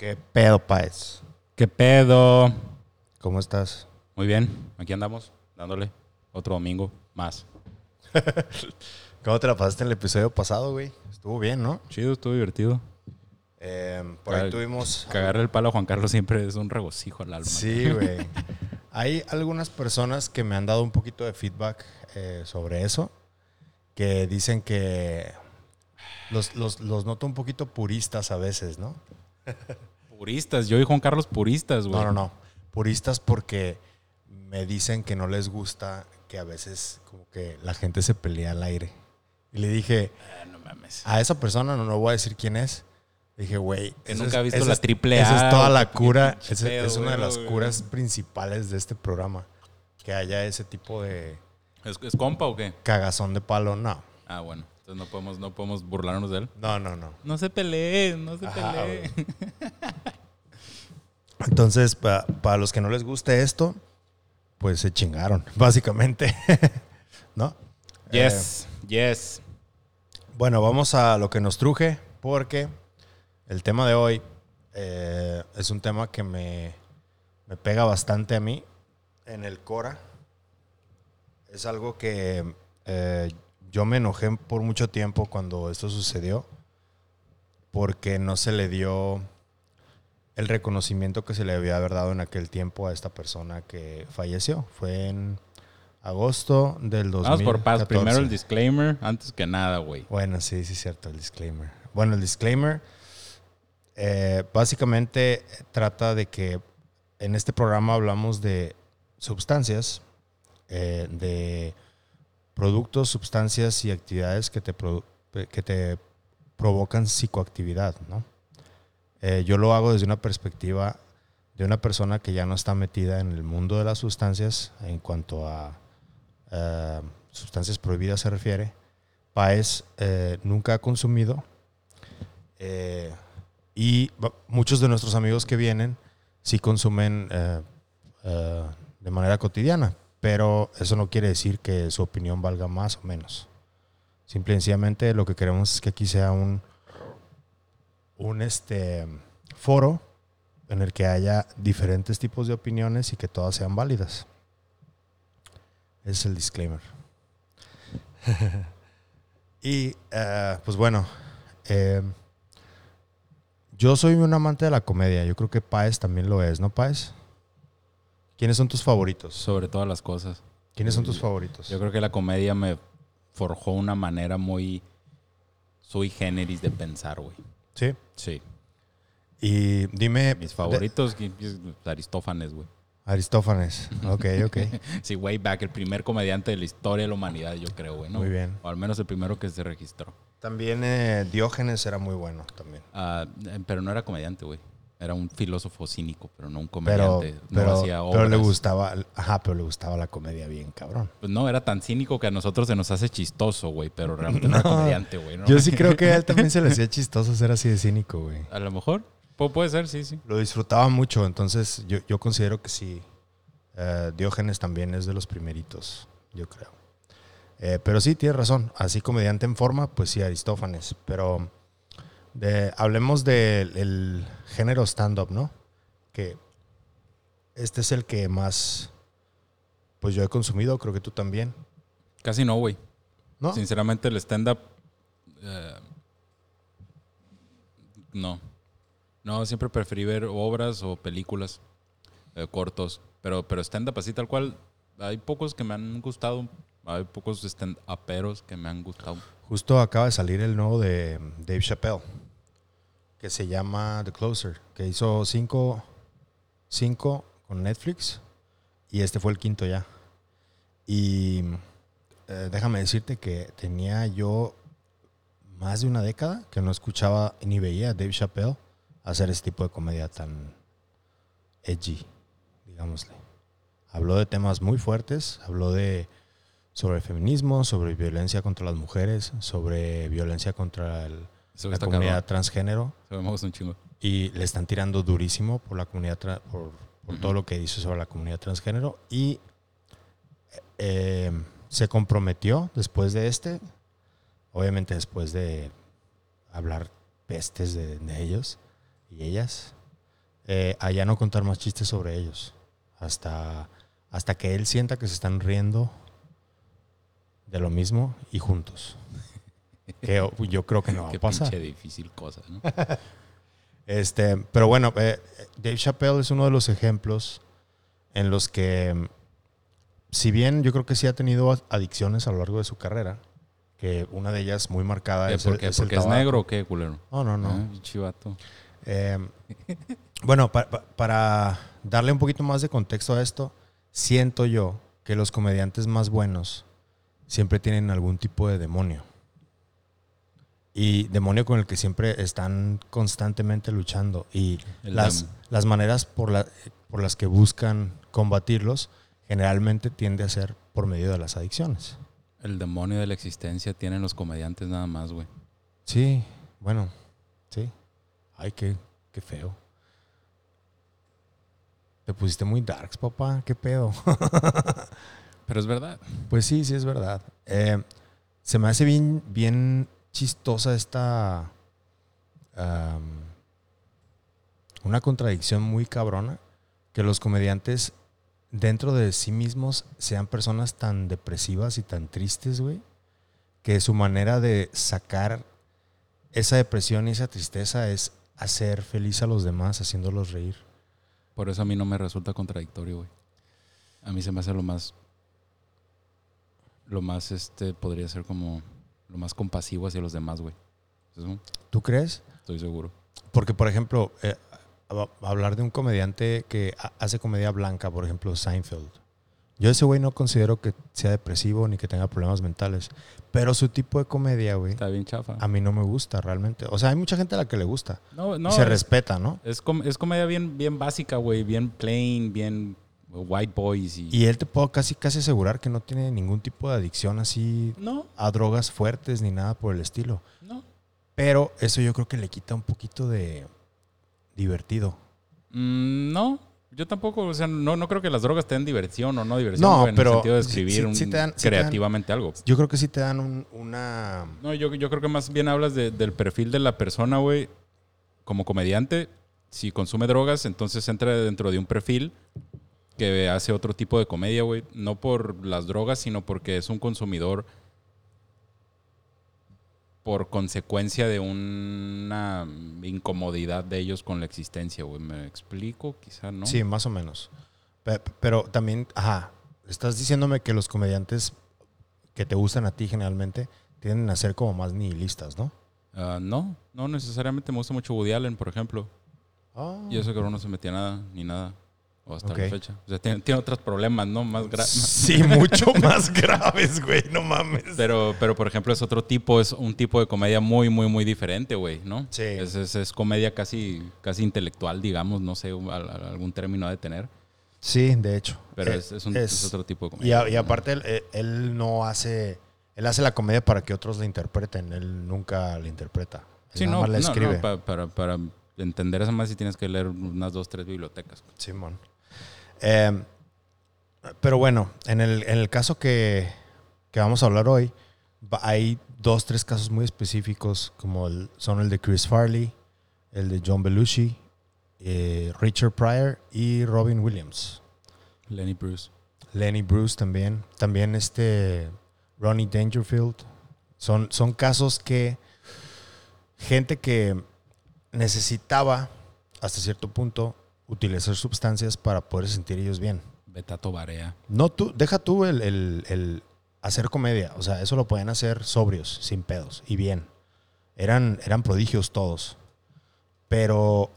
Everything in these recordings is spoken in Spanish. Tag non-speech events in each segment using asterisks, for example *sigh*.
¿Qué pedo, Paez? ¿Qué pedo? ¿Cómo estás? Muy bien, aquí andamos, dándole otro domingo más. *laughs* ¿Cómo te la pasaste en el episodio pasado, güey? Estuvo bien, ¿no? Chido, estuvo divertido. Eh, por ahí tuvimos... Cagarle el palo a Juan Carlos siempre es un regocijo al alma. Sí, güey. *laughs* Hay algunas personas que me han dado un poquito de feedback eh, sobre eso, que dicen que los, los, los noto un poquito puristas a veces, ¿no? *laughs* Puristas, yo y Juan Carlos puristas, güey. No, no, no. Puristas porque me dicen que no les gusta que a veces como que la gente se pelea al aire. Y le dije, Ah, no mames. a esa persona no, no voy a decir quién es. Dije, güey, Que esa nunca es- ha visto esa la es- triple Esa A, es toda la cura, esa es pedo, una de las curas principales de este programa. Que haya ese tipo de ¿Es, es compa o qué? cagazón de palo. No, Ah, bueno. Entonces no podemos, no podemos burlarnos de él. no, no, no. No se peleen, no se Ajá, peleen. *laughs* Entonces, pa- para los que no les guste esto, pues se chingaron, *laughs* básicamente. *laughs* ¿No? Yes, yes. Bueno, vamos a lo que nos truje, porque el tema de hoy eh, es un tema que me, me pega bastante a mí en el Cora. Es algo que eh, yo me enojé por mucho tiempo cuando esto sucedió, porque no se le dio el reconocimiento que se le había haber dado en aquel tiempo a esta persona que falleció. Fue en agosto del 2014. Vamos por paz. Primero el disclaimer, antes que nada, güey. Bueno, sí, sí, es cierto, el disclaimer. Bueno, el disclaimer eh, básicamente trata de que en este programa hablamos de sustancias, eh, de productos, sustancias y actividades que te, que te provocan psicoactividad, ¿no? Eh, yo lo hago desde una perspectiva de una persona que ya no está metida en el mundo de las sustancias en cuanto a eh, sustancias prohibidas se refiere. Paez eh, nunca ha consumido eh, y muchos de nuestros amigos que vienen sí consumen eh, eh, de manera cotidiana, pero eso no quiere decir que su opinión valga más o menos. Simple y sencillamente lo que queremos es que aquí sea un, un este, foro en el que haya diferentes tipos de opiniones y que todas sean válidas. Ese es el disclaimer. *laughs* y eh, pues bueno, eh, yo soy un amante de la comedia. Yo creo que Paez también lo es, ¿no, Paez? ¿Quiénes son tus favoritos? Sobre todas las cosas. ¿Quiénes son tus favoritos? Yo creo que la comedia me forjó una manera muy sui generis de pensar, güey. Sí. Sí. Y dime. Mis favoritos, Aristófanes, güey. Aristófanes. Ok, ok. *laughs* Sí, way back, el primer comediante de la historia de la humanidad, yo creo, güey. ¿no? Muy bien. O al menos el primero que se registró. También eh, Diógenes era muy bueno también. Ah, eh, pero no era comediante, güey. Era un filósofo cínico, pero no un Pero, comediante. no pero, hacía pero le gustaba, ajá, pero le gustaba la comedia bien, cabrón. Pues no, era tan cínico que a nosotros se nos hace chistoso, güey. Pero realmente no, era *laughs* No. comediante, güey. ¿no? Yo sí creo que a él también se le *laughs* hacía chistoso ser así de cínico, güey. A lo mejor. Pu- puede ser, sí, sí. Lo disfrutaba mucho, entonces yo, yo considero que sí. eh, Diógenes también es de los primeritos, yo creo. Eh, pero sí, tienes razón. Así comediante en forma, pues sí, Aristófanes. Pero de- hablemos del el género stand-up, ¿no? Que este es el que más, pues yo he consumido, creo que tú también. Casi no, güey. ¿No? Sinceramente, el stand-up. eh, no. No, siempre preferí ver obras o películas eh, cortos. Pero, pero stand-up así tal cual. Hay pocos que me han gustado. Hay pocos stand-uperos que me han gustado. Justo acaba de salir el nuevo de Dave Chappelle, que se llama The Closer, que hizo cinco, cinco con Netflix y este fue el quinto ya. Y eh, déjame decirte que tenía yo más de una década que no escuchaba ni veía a Dave Chappelle hacer este tipo de comedia tan edgy, digámosle. Habló de temas muy fuertes, habló de sobre el feminismo, sobre violencia contra las mujeres, sobre violencia contra el- la comunidad cabrón. transgénero me gusta un chingo. y le están tirando durísimo por la comunidad por, por todo lo que dice sobre la comunidad transgénero y eh, se comprometió después de este, obviamente después de hablar pestes de, de ellos y ellas, eh, a ya no contar más chistes sobre ellos. Hasta, hasta que él sienta que se están riendo de lo mismo y juntos. *laughs* Que yo creo que no va a Qué pasar. pinche difícil cosa, ¿no? *laughs* Este, pero bueno, eh, Dave Chappelle es uno de los ejemplos en los que, si bien yo creo que sí ha tenido adicciones a lo largo de su carrera, que una de ellas muy marcada ¿Qué, es, ¿Por el- qué? es el ¿Porque es negro o qué, culero? No, no, no. Ah, pinche vato. Eh, bueno, pa- pa- para darle un poquito más de contexto a esto, siento yo que los comediantes más buenos siempre tienen algún tipo de demonio. Y demonio con el que siempre están constantemente luchando. Y las, las maneras por, la- por las que buscan combatirlos generalmente tiende a ser por medio de las adicciones. El demonio de la existencia tienen los comediantes nada más, güey. Sí, bueno, sí. Ay, qué, qué feo. Te pusiste muy darks, papá. ¿Qué pedo? *laughs* Pero es verdad. Pues sí, sí es verdad. Eh, se me hace bien, bien chistosa esta... una contradicción muy cabrona. Que los comediantes dentro de sí mismos sean personas tan depresivas y tan tristes, güey. Que su manera de sacar esa depresión y esa tristeza es hacer feliz a los demás, haciéndolos reír. Por eso a mí no me resulta contradictorio, güey. A mí se me hace lo más. Lo más, este, podría ser como. Lo más compasivo hacia los demás, güey. ¿Tú crees? estoy seguro. Porque, por ejemplo, eh, hablar de un comediante que ha- hace comedia blanca, por ejemplo, Seinfeld. Yo ese güey no considero que sea depresivo ni que tenga problemas mentales. Pero su tipo de comedia, güey, Está bien chafa. a mí no me gusta realmente. O sea, hay mucha gente a la que le gusta. No, no. y se es, respeta, ¿no? es, com- es comedia bien, bien básica, güey. Bien plain, bien white boys y. Y él te puedo casi, casi asegurar que no tiene ningún tipo de adicción así No, a drogas fuertes ni nada por el estilo. no. Pero eso yo creo que le quita un poquito de divertido. Mm, no. Yo tampoco, o sea, no, no creo que las drogas te den diversión o no diversión, No, en pero el sentido de sí- escribir sí- un- sí te dan- sí te dan- creativamente algo. Yo creo que sí te dan un- una... No, yo, yo creo que más bien hablas de- del perfil de la persona, güey. Como comediante, si consume drogas, entonces entra dentro de un perfil que hace otro tipo de comedia, güey. No por las drogas, sino porque es un consumidor por consecuencia de una incomodidad de ellos con la existencia, güey. ¿Me explico? Quizá no. Sí, más o menos. Pe- Pero, también, ajá, estás diciéndome que los comediantes que te gustan a ti generalmente tienden a ser como más nihilistas, ¿no? Ah, no, no necesariamente. Me gusta mucho Woody Allen, por ejemplo. Y eso que no se metía nada, ni nada. O hasta la fecha. O sea, tiene, tiene otros problemas, ¿no? Más gra- Sí, *laughs* mucho más graves, güey, no mames. Pero, pero, por ejemplo, es otro tipo, es un tipo de comedia muy, muy, muy diferente, güey, ¿no? Sí. Es, es- es comedia casi, casi intelectual, digamos, no sé, al- al- algún término ha de tener. Sí, de hecho. Pero Eh, es, es un, es- otro tipo de Y, comedia. a- y aparte, él, él- él no hace... Él hace la comedia para que otros la interpreten. Él nunca la interpreta. Él Sí, nada no, más la no, no, escribe. pa- para, para entender eso más sí tienes que leer unas dos, tres bibliotecas. Simón. Eh, pero bueno, en el, en el caso que, que vamos a hablar hoy, hay dos, tres casos muy específicos, como el- son el de Chris Farley, el de John Belushi, eh, Richard Pryor y Robin Williams. Lenny Bruce. Lenny Bruce también. También este Ronnie Dangerfield. Son, son casos que gente que necesitaba hasta cierto punto utilizar sustancias para poder sentir ellos bien. Betato Barea. No tú, deja tú el, el- el hacer comedia. O sea, eso lo podían hacer sobrios, sin pedos y bien. Eran, eran prodigios todos. Pero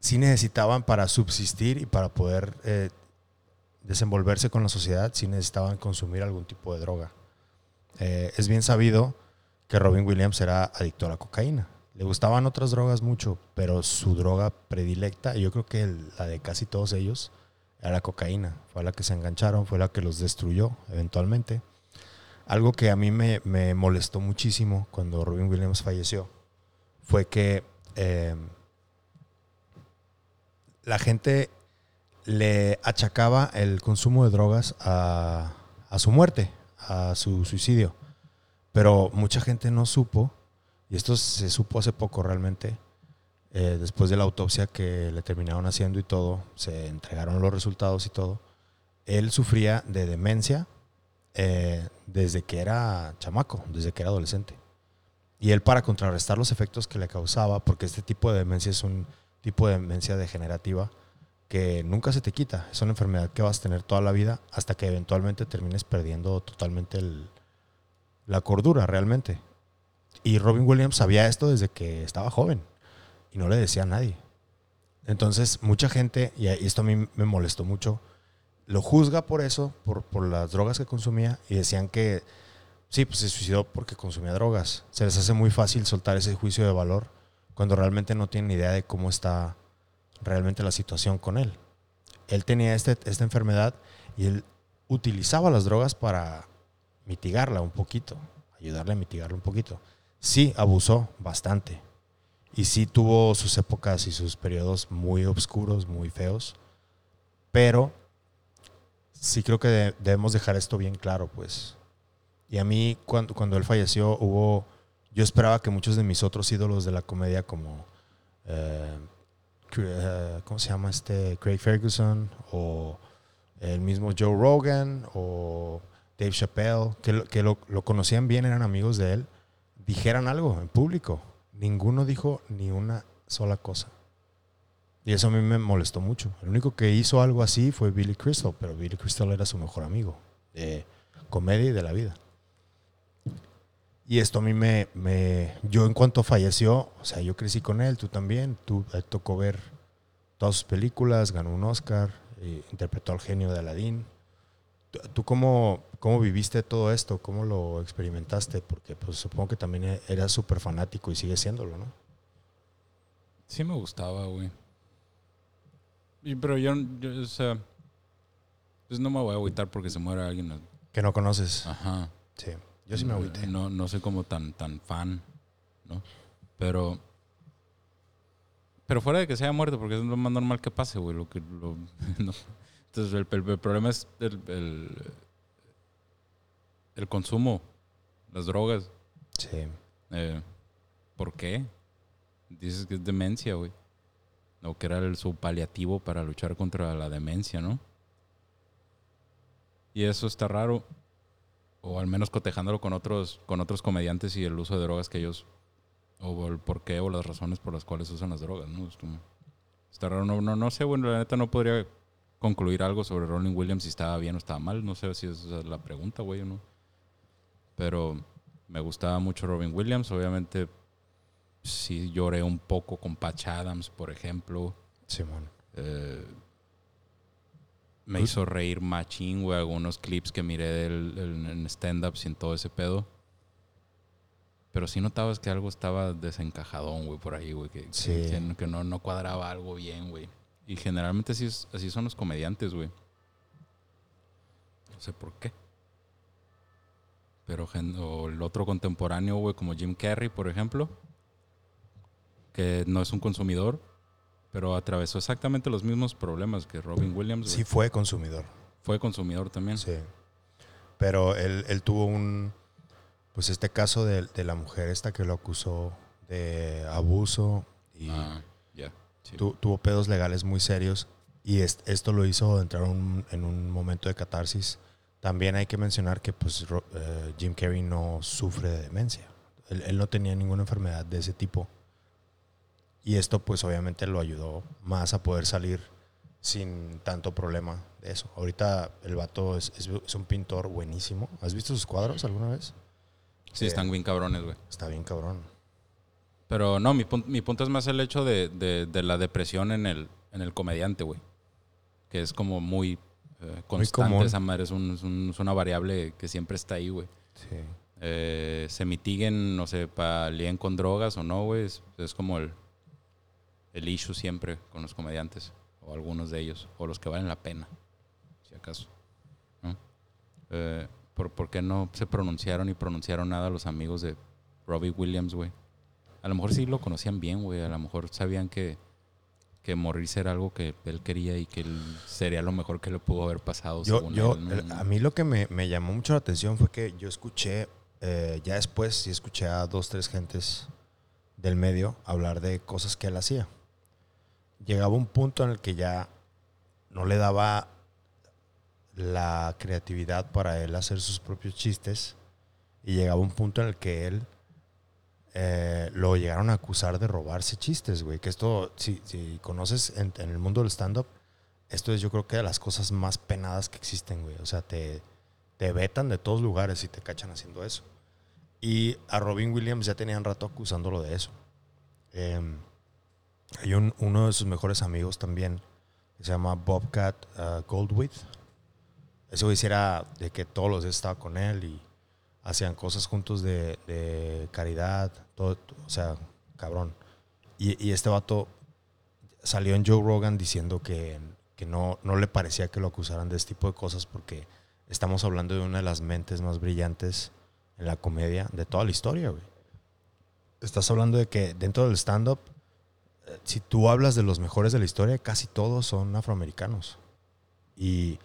sí necesitaban para subsistir y para poder eh, desenvolverse con la sociedad, sí necesitaban consumir algún tipo de droga. Eh, es bien sabido que Robin Williams era adicto a la cocaína. Le gustaban otras drogas mucho, pero su droga predilecta, yo creo que la de casi todos ellos, era la cocaína. Fue la que se engancharon, fue la que los destruyó eventualmente. Algo que a mí me, me molestó muchísimo cuando Robin Williams falleció fue que eh, la gente le achacaba el consumo de drogas a, a su muerte, a su suicidio. Pero mucha gente no supo, y esto se supo hace poco realmente, eh, después de la autopsia que le terminaron haciendo y todo, se entregaron los resultados y todo, él sufría de demencia eh, desde que era chamaco, desde que era adolescente. Y él para contrarrestar los efectos que le causaba, porque este tipo de demencia es un tipo de demencia degenerativa que nunca se te quita, es una enfermedad que vas a tener toda la vida hasta que eventualmente termines perdiendo totalmente la cordura realmente. Y Robin Williams sabía esto desde que estaba joven y no le decía a nadie. Entonces, mucha gente, y esto a mí me molestó mucho, lo juzga por eso, por, las drogas que consumía, y decían que sí, pues se suicidó porque consumía drogas. Se les hace muy fácil soltar ese juicio de valor cuando realmente no tienen idea de cómo está realmente la situación con él. Él tenía este, esta enfermedad y él utilizaba las drogas para mitigarla un poquito, ayudarle a mitigarla un poquito. Sí, abusó bastante, y sí tuvo sus épocas y sus periodos muy oscuros, muy feos. Pero sí creo que debemos dejar esto bien claro, pues. Y a mí, cuando, cuando él falleció, hubo. Yo esperaba que muchos de mis otros ídolos de la comedia, como. Eh, eh, ¿Cómo se llama este? Craig Ferguson, o el mismo Joe Rogan, o Dave Chappelle, que, que lo, lo conocían bien, eran amigos de él, dijeran algo en público Ninguno dijo ni una sola cosa. Y eso a mí me molestó mucho. El único que hizo algo así fue Billy Crystal, pero Billy Crystal era su mejor amigo de comedia y de la vida. Y esto a mí me, me, Yo en cuanto falleció, o sea, yo crecí con él, tú también, tú te tocó ver todas sus películas, ganó un Oscar, eh, interpretó al genio de Aladdin. ¿Tú cómo, cómo viviste todo esto? ¿Cómo lo experimentaste? Porque pues, supongo que también e-, eras súper fanático y sigue siéndolo, ¿no? Sí me gustaba, güey. pero yo, o sea, pues no me voy a agüitar porque se muera alguien. Que no conoces. Ajá. Sí, yo sí me agüité. No, no soy como tan, tan fan, ¿no? Pero... Pero fuera de que se haya muerto, porque es lo más normal que pase, güey. Lo que, lo, *laughs* Entonces, el, problema es el, el, consumo, las drogas. Sí. Eh, ¿Por qué? Dices que es demencia, güey. O que era el, su paliativo para luchar contra la demencia, ¿no? Y eso está raro. O al menos cotejándolo con otros, con otros comediantes y el uso de drogas que ellos. O el por qué o las razones por las cuales usan las drogas, ¿no? Está raro. No, no, no sé, bueno, la neta no podría concluir algo sobre Rolling Williams si estaba bien o estaba mal. No sé si esa es la pregunta, güey, o no. Pero me gustaba mucho Robin Williams. Obviamente, sí lloré un poco con Patch Adams, por ejemplo. Simón. Eh, me hizo reír machín, güey, algunos clips que miré del, en stand-ups y en todo ese pedo. Pero sí notabas que algo estaba desencajadón, güey, por ahí, güey. Que, que, no, no cuadraba algo bien, güey. Y generalmente así, así son los comediantes, güey. No sé por qué. Pero o el otro contemporáneo, güey, como Jim Carrey, por ejemplo, que no es un consumidor, pero atravesó exactamente los mismos problemas que Robin Williams. Sí, fue consumidor. Fue consumidor también. Sí. Pero él, él tuvo un, pues este caso de, de, la mujer esta que lo acusó de abuso y... Ah, ya tuvo pedos legales muy serios y esto lo hizo entrar en un momento de catarsis. También hay que mencionar que pues, eh, Jim Carrey no sufre de demencia. Él, no tenía ninguna enfermedad de ese tipo. Y esto pues obviamente lo ayudó más a poder salir sin tanto problema de eso. Ahorita el vato es, es, un pintor buenísimo. ¿Has visto sus cuadros alguna vez? Sí, están bien cabrones, güey. Está bien cabrón. Pero no, mi, mi punto es más el hecho de, de, la depresión en el, en el comediante, güey. Que es como muy eh, constante esa madre. Es, un, es, una variable que siempre está ahí, güey. Sí. Eh, se mitiguen, no sé, palien con drogas o no, güey. Es, como el, el issue siempre con los comediantes. O algunos de ellos. O los que valen la pena, si acaso. ¿no? Eh, ¿por, ¿Por qué no se pronunciaron y pronunciaron nada los amigos de Robbie Williams, güey? A lo mejor sí lo conocían bien, güey. A lo mejor sabían que, que morirse era algo que él quería y que sería lo mejor que le pudo haber pasado. Yo, yo a mí lo que me, me, llamó mucho la atención fue que yo escuché, eh, ya después sí escuché a dos, tres gentes del medio hablar de cosas que él hacía. Llegaba un punto en el que ya no le daba la creatividad para él hacer sus propios chistes y llegaba un punto en el que él eh, lo llegaron a acusar de robarse chistes, güey. Que esto, si, si conoces en, en el mundo del stand-up, esto es yo creo que de las cosas más penadas que existen, güey. O sea, te, te vetan de todos lugares y te cachan haciendo eso. Y a Robin Williams ya tenían rato acusándolo de eso. Em, hay un- uno de sus mejores amigos también, que se llama Bobcat uh, Goldwith. Ese güey sí era de que todos los días estaba con él y hacían cosas juntos de, caridad, todo, o sea, cabrón. Y, y este vato salió en Joe Rogan diciendo que, que no, no le parecía que lo acusaran de este tipo de cosas porque estamos hablando de una de las mentes más brillantes en la comedia de toda la historia, güey. Estás hablando de que dentro del stand-up, eh, si tú hablas de los mejores de la historia, casi todos son afroamericanos. Y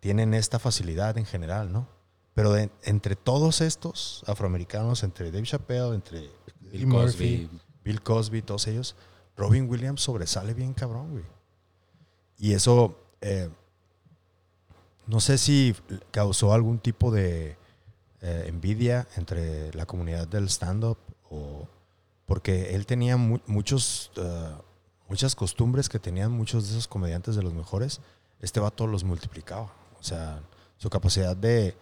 tienen esta facilidad en general, ¿no? Pero de- entre todos estos afroamericanos, entre Dave Chappelle, entre Bill Murphy, Cosby. Bill Cosby, todos ellos, Robin Williams sobresale bien cabrón, güey. Y eso, eh, no sé si causó algún tipo de eh, envidia entre la comunidad del stand-up o porque él tenía mu- muchos, eh, muchas costumbres que tenían muchos de esos comediantes de los mejores. Este vato los multiplicaba. O sea, su capacidad de,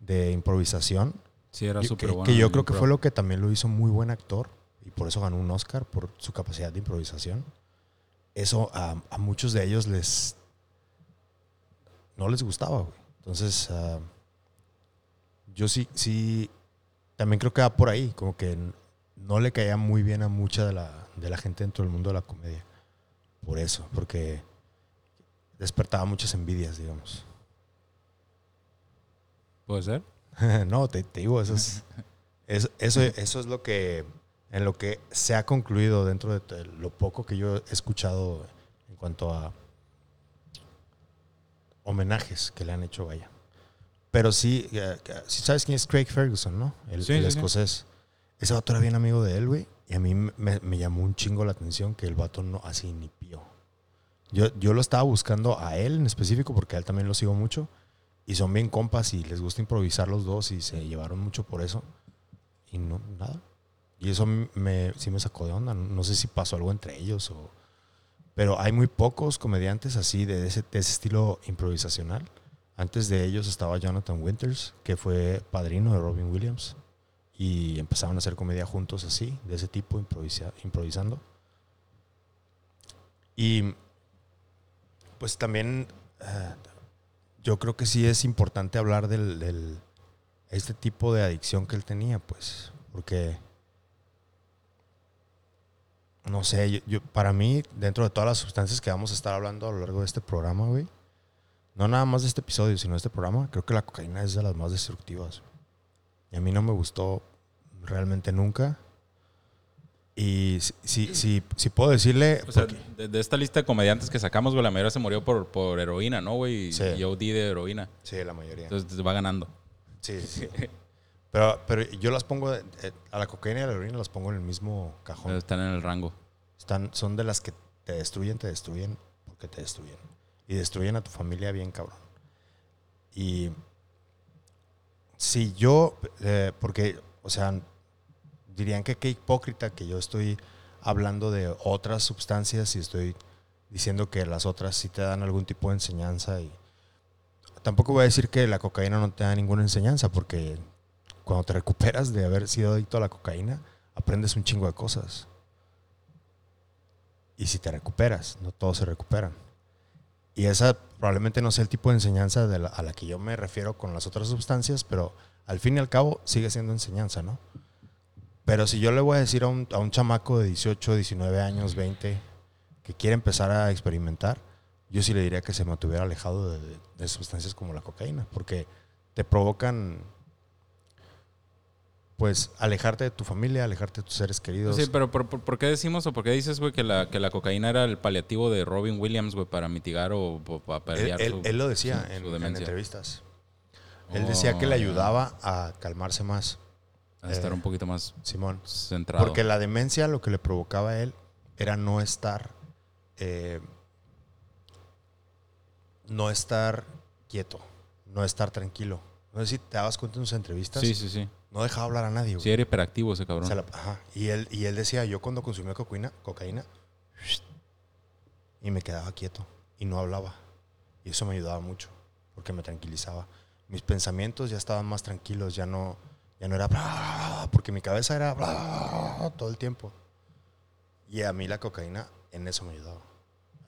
de improvisación Sí, era súper que, bueno. que yo creo que fue lo que también lo hizo muy buen actor y por eso ganó un Oscar por su capacidad de improvisación. Eso a, a muchos de ellos les no les gustaba, güey. Entonces, ah, yo sí, sí, también creo que va por ahí, como que no le caía muy bien a mucha de la, de la gente dentro del mundo de la comedia. Por eso, porque despertaba muchas envidias, digamos. ¿Puede ser? *laughs* no, te, te digo, eso es, es- eso, eso es lo que, en lo que se ha concluido dentro de lo poco que yo he escuchado en cuanto a homenajes que le han hecho, vaya. Pero sí, eh, sí sabes quién es Craig Ferguson, ¿no? El, Sí, el sí, sí. escocés. Ese vato era bien amigo de él, güey. Y a mí me, me llamó un chingo la atención que el vato no así ni pío. Yo, yo lo estaba buscando a él en específico porque a él también lo sigo mucho. Y son bien compas y les gusta improvisar los dos y se llevaron mucho por eso. Y no, nada. Y eso me, sí me sacó de onda. No, sé si pasó algo entre ellos o... Pero hay muy pocos comediantes así de ese, de ese estilo improvisacional. Antes de ellos estaba Jonathan Winters, que fue padrino de Robin Williams. Y empezaron a hacer comedia juntos así, de ese tipo, improvisa- improvisando. Y pues también eh, yo creo que sí es importante hablar del, este tipo de adicción que él tenía, pues, porque no sé, yo- para mí, dentro de todas las sustancias que vamos a estar hablando a lo largo de este programa, güey, no nada más de este episodio, sino de este programa, creo que la cocaína es de las más destructivas. Y a mí no me gustó realmente nunca. Y si, si, si, si puedo decirle, O sea, de, de esta lista de comediantes que sacamos, güey, la mayoría se murió por, por heroína, ¿no, güey? Sí. Y OD de heroína. sí, la mayoría. Entonces va ganando. Sí, sí. *laughs* Pero, pero yo las pongo, eh, a la cocaína y a la heroína las pongo en el mismo cajón. Están en el rango. Están, son de las que te destruyen, te destruyen, porque te destruyen. Y destruyen a tu familia bien cabrón. Y si yo, eh, porque, o sea, dirían que qué hipócrita que yo estoy hablando de otras sustancias y estoy diciendo que las otras sí te dan algún tipo de enseñanza y tampoco voy a decir que la cocaína no te da ninguna enseñanza porque cuando te recuperas de haber sido adicto a la cocaína aprendes un chingo de cosas y si te recuperas, no todos se recuperan. Y esa probablemente no sea el tipo de enseñanza a la que yo me refiero con las otras sustancias, pero al fin y al cabo sigue siendo enseñanza, ¿no? Pero si yo le voy a decir a un, a un chamaco de 18, 19 años, 20, que quiere empezar a experimentar, yo sí le diría que se mantuviera alejado de, de- sustancias como la cocaína, porque te provocan, pues, alejarte de tu familia, alejarte de tus seres queridos. Sí, pero ¿por, por, por qué decimos o por qué dices, güey, que la, que la cocaína era el paliativo de Robin Williams, güey, para mitigar o, o para paliar él- su- él lo decía su- en, su en demencia? entrevistas. Él decía que le Oh, ayudaba a calmarse más. A estar Eh, un poquito más Simón. centrado. Porque la demencia lo que le provocaba a él era no estar. eh, no estar quieto. No estar tranquilo. No sé si te dabas cuenta en sus entrevistas. Sí, sí, sí. No dejaba hablar a nadie, güey. Sí, era hiperactivo ese cabrón. La- ajá. Y él, y él decía, yo cuando consumía cocaína, cocaína, y me quedaba quieto y no hablaba. Y eso me ayudaba mucho, porque me tranquilizaba. Mis pensamientos ya estaban más tranquilos, ya no, ya no era bla, porque mi cabeza era bla, todo el tiempo. Y a mí la cocaína en eso me ayudaba.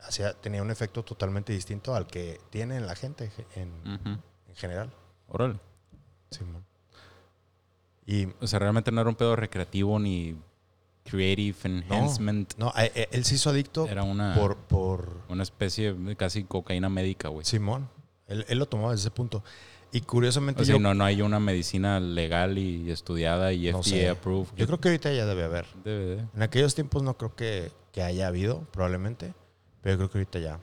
Hacía, tenía un efecto totalmente distinto al que tiene en la gente en, en general. Órale. Simón. Y O sea, realmente no era un pedo recreativo ni creative enhancement. no, a- e- él se hizo adicto Era una, por, por una especie de casi cocaína médica, güey. Simón. Él, él lo tomaba desde ese punto. Y curiosamente O sea, yo, no, no hay una medicina legal y estudiada y No FDA sé. approved. yo creo que ahorita ya debe haber. Debe de. En aquellos tiempos no creo que, que haya habido, probablemente, pero yo creo que ahorita ya.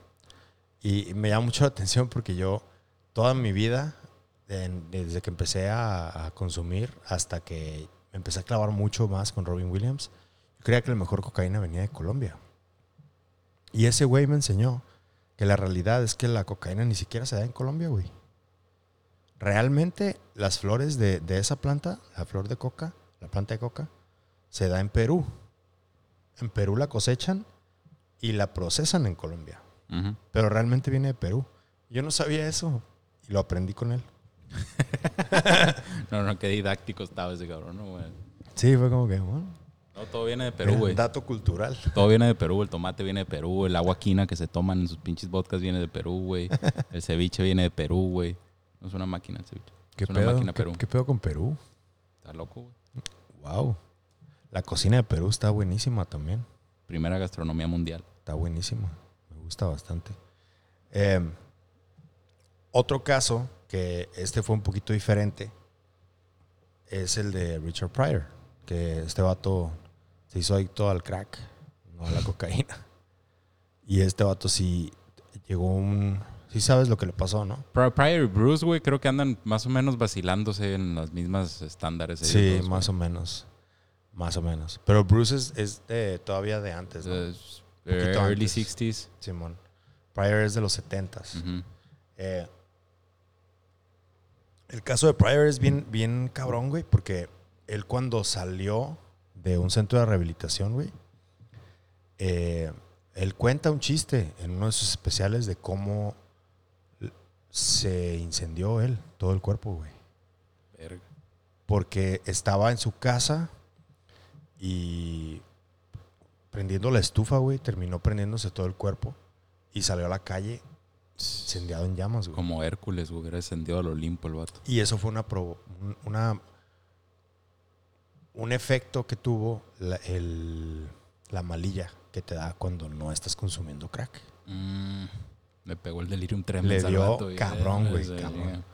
Y me llama mucho la atención porque yo toda mi vida, en- desde que empecé a, a consumir hasta que me empecé a clavar mucho más con Robin Williams, yo creía que la mejor cocaína venía de Colombia. Y ese güey me enseñó que la realidad es que la cocaína ni siquiera se da en Colombia, güey. Realmente las flores de, de esa planta, la flor de coca, la planta de coca, se da en Perú. En Perú la cosechan y la procesan en Colombia. Pero realmente viene de Perú. Yo no sabía eso y lo aprendí con él. *laughs* No, no, qué didáctico estaba ese cabrón, ¿no, güey? Sí, fue como que, bueno, No, todo viene de Perú, güey. dato cultural. Todo viene de Perú, el tomate viene de Perú, el agua quina que se toman en sus pinches vodkas viene de Perú, güey. El ceviche viene de Perú, güey. No es una máquina el ceviche. ¿Qué es una pedo? máquina ¿Qué, Perú. qué pedo con Perú? Está loco, güey. Wow. La cocina de Perú está buenísima también. Primera gastronomía mundial. Está buenísima. Me gusta bastante. Eh, otro caso, que este fue un poquito diferente, es el de Richard Pryor. Que este vato se hizo adicto al crack, no a la *laughs* cocaína. Y este vato sí llegó un... Sí sabes lo que le pasó, ¿no? Pryor y Bruce, güey, creo que andan más o menos vacilándose en las mismas estándares. Sí, dos, más o menos. Más o menos. Pero Bruce es, es de, todavía de antes, ¿no? Poquito early antes. 60s. Simón. Pryor es de los 70s. Ujú. Eh, el caso de Pryor es bien, bien cabrón, güey, porque él cuando salió de un centro de rehabilitación, güey, eh, él cuenta un chiste en uno de sus especiales de cómo se incendió él, todo el cuerpo, güey. Verga. Porque estaba en su casa y prendiendo la estufa, güey, terminó prendiéndose todo el cuerpo y salió a la calle incendiado en llamas, güey. Como Hércules, güey, hubiera descendido al Olimpo el vato. Y eso fue una, provo- un- una un efecto que tuvo la, el- la malilla que te da cuando no estás consumiendo crack. Mm, le pegó el delirium Le tremens al dio y- cabrón, güey, cabrón.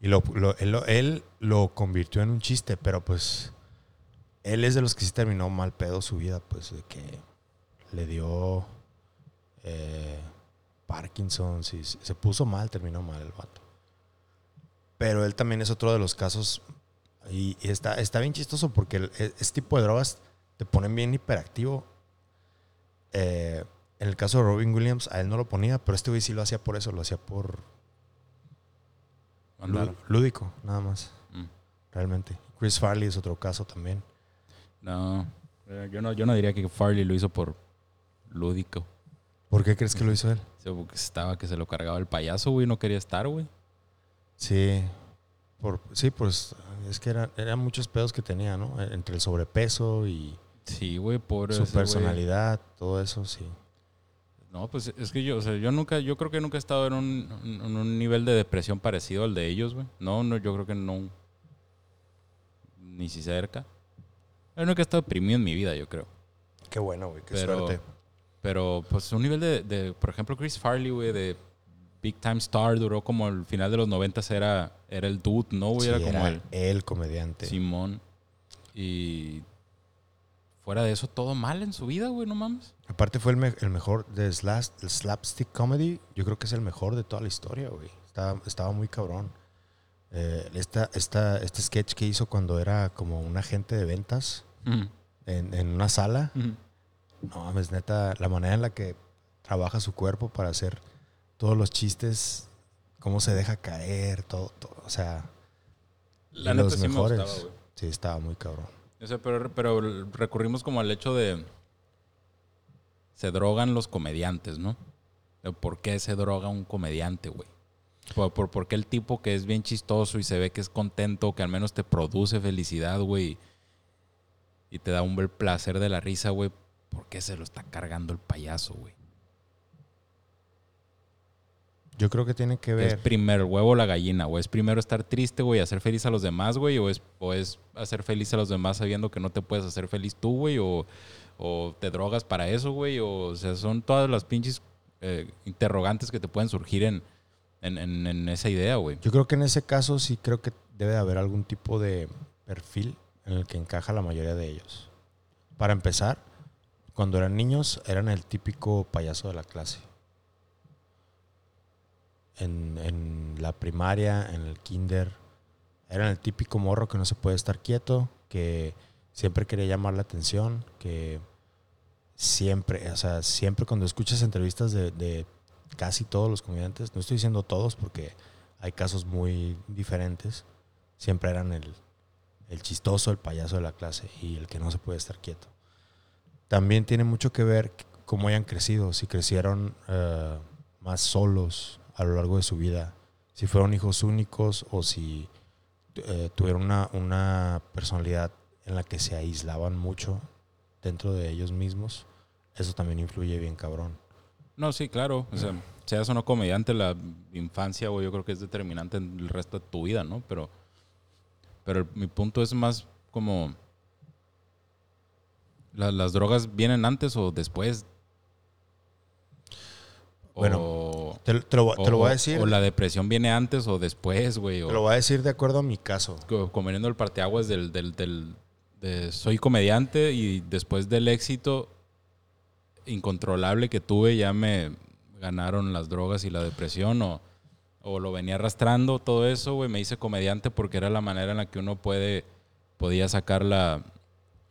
Y lo, lo- él, lo- él lo convirtió en un chiste, pero pues él es de los que sí terminó mal pedo su vida, pues de que le dio eh, Parkinson, sí, se puso mal, terminó mal el vato. Pero él también es otro de los casos y, y está, está bien chistoso porque el- este tipo de drogas te ponen bien hiperactivo. Eh, en el caso de Robin Williams, a él no lo ponía, pero este güey sí lo hacía por eso, lo hacía por Andar. lú- lúdico, nada más, Mm. realmente. Chris Farley es otro caso también. No, eh, yo no, yo no diría que Farley lo hizo por lúdico. ¿Por qué crees que lo hizo él? Porque estaba que se lo cargaba el payaso, güey, no quería estar, güey. Sí, por, sí, pues es que era- eran muchos pedos que tenía, ¿no? Entre el sobrepeso y Sí, güey, pobre. su ese personalidad, todo eso, sí. No, pues es que yo, o sea, yo nunca, yo creo que nunca he estado en un, en un nivel de depresión parecido al de ellos, güey. No, no, yo creo que no. Ni si cerca. Yo nunca he estado deprimido en mi vida, yo creo. Qué bueno, güey, qué Pero- suerte. Pero, pues, un nivel de, de, por ejemplo, Chris Farley, güey, de Big Time Star, duró como el final de los noventas, era, era el dude, ¿no, güey? Sí, era como era el el comediante. Simón. Y fuera de eso, todo mal en su vida, güey, no mames. Aparte fue el, me- el mejor de slas- el slapstick comedy. Yo creo que es el mejor de toda la historia, güey. Estaba, estaba muy cabrón. Eh, esta, esta, este sketch que hizo cuando era como un agente de ventas Ujú, en, en una sala. ujú. No mames, neta, la manera en la que trabaja su cuerpo para hacer todos los chistes, cómo se deja caer, todo, todo, o sea, La neta los sí me mejores. gustaba, sí, estaba muy cabrón. Pero, pero recurrimos como al hecho de... Se drogan los comediantes, ¿no? ¿Por qué se droga un comediante, güey? Por, por, por qué el tipo que es bien chistoso y se ve que es contento, que al menos te produce felicidad, güey, y te da un bel placer de la risa, güey, ¿por qué se lo está cargando el payaso, güey? Yo creo que tiene que Es ver. primero el huevo o la gallina, güey. Es primero estar triste, güey, hacer feliz a los demás, güey, o es, o es hacer feliz a los demás sabiendo que no te puedes hacer feliz tú, güey, o, o te drogas para eso, güey, o, o sea, son todas las pinches eh, interrogantes que te pueden surgir en, en, en- en esa idea, güey. Yo creo que en ese caso sí creo que debe de haber algún tipo de perfil en el que encaja la mayoría de ellos. Para empezar, cuando eran niños eran el típico payaso de la clase. En, en la primaria, en el kinder, eran el típico morro que no se puede estar quieto, que siempre quería llamar la atención, que siempre, o sea, siempre cuando escuchas entrevistas de, casi todos los comediantes, no estoy diciendo todos porque hay casos muy diferentes, siempre eran el, el chistoso, el payaso de la clase y el que no se puede estar quieto. También tiene mucho que ver cómo hayan crecido, si crecieron eh, más solos a lo largo de su vida, si fueron hijos únicos o si eh, tuvieron una, una personalidad en la que se aislaban mucho dentro de ellos mismos, eso también influye bien cabrón. No, sí, claro. O sea, seas o no comediante, la infancia, güey, yo creo que es determinante en el resto de tu vida, ¿no? Pero, pero mi punto es más como... la- ¿Las drogas vienen antes o después? Bueno, O- Te, te lo, voy- te lo o- voy a decir. O la depresión viene antes o después, güey. Te O lo voy a decir de acuerdo a mi caso. co- comiendo el parteaguas del, del, del- de soy comediante y después del éxito incontrolable que tuve ya me ganaron las drogas y la depresión o, o lo venía arrastrando todo eso, güey, me hice comediante porque era la manera en la que uno puede podía sacar la,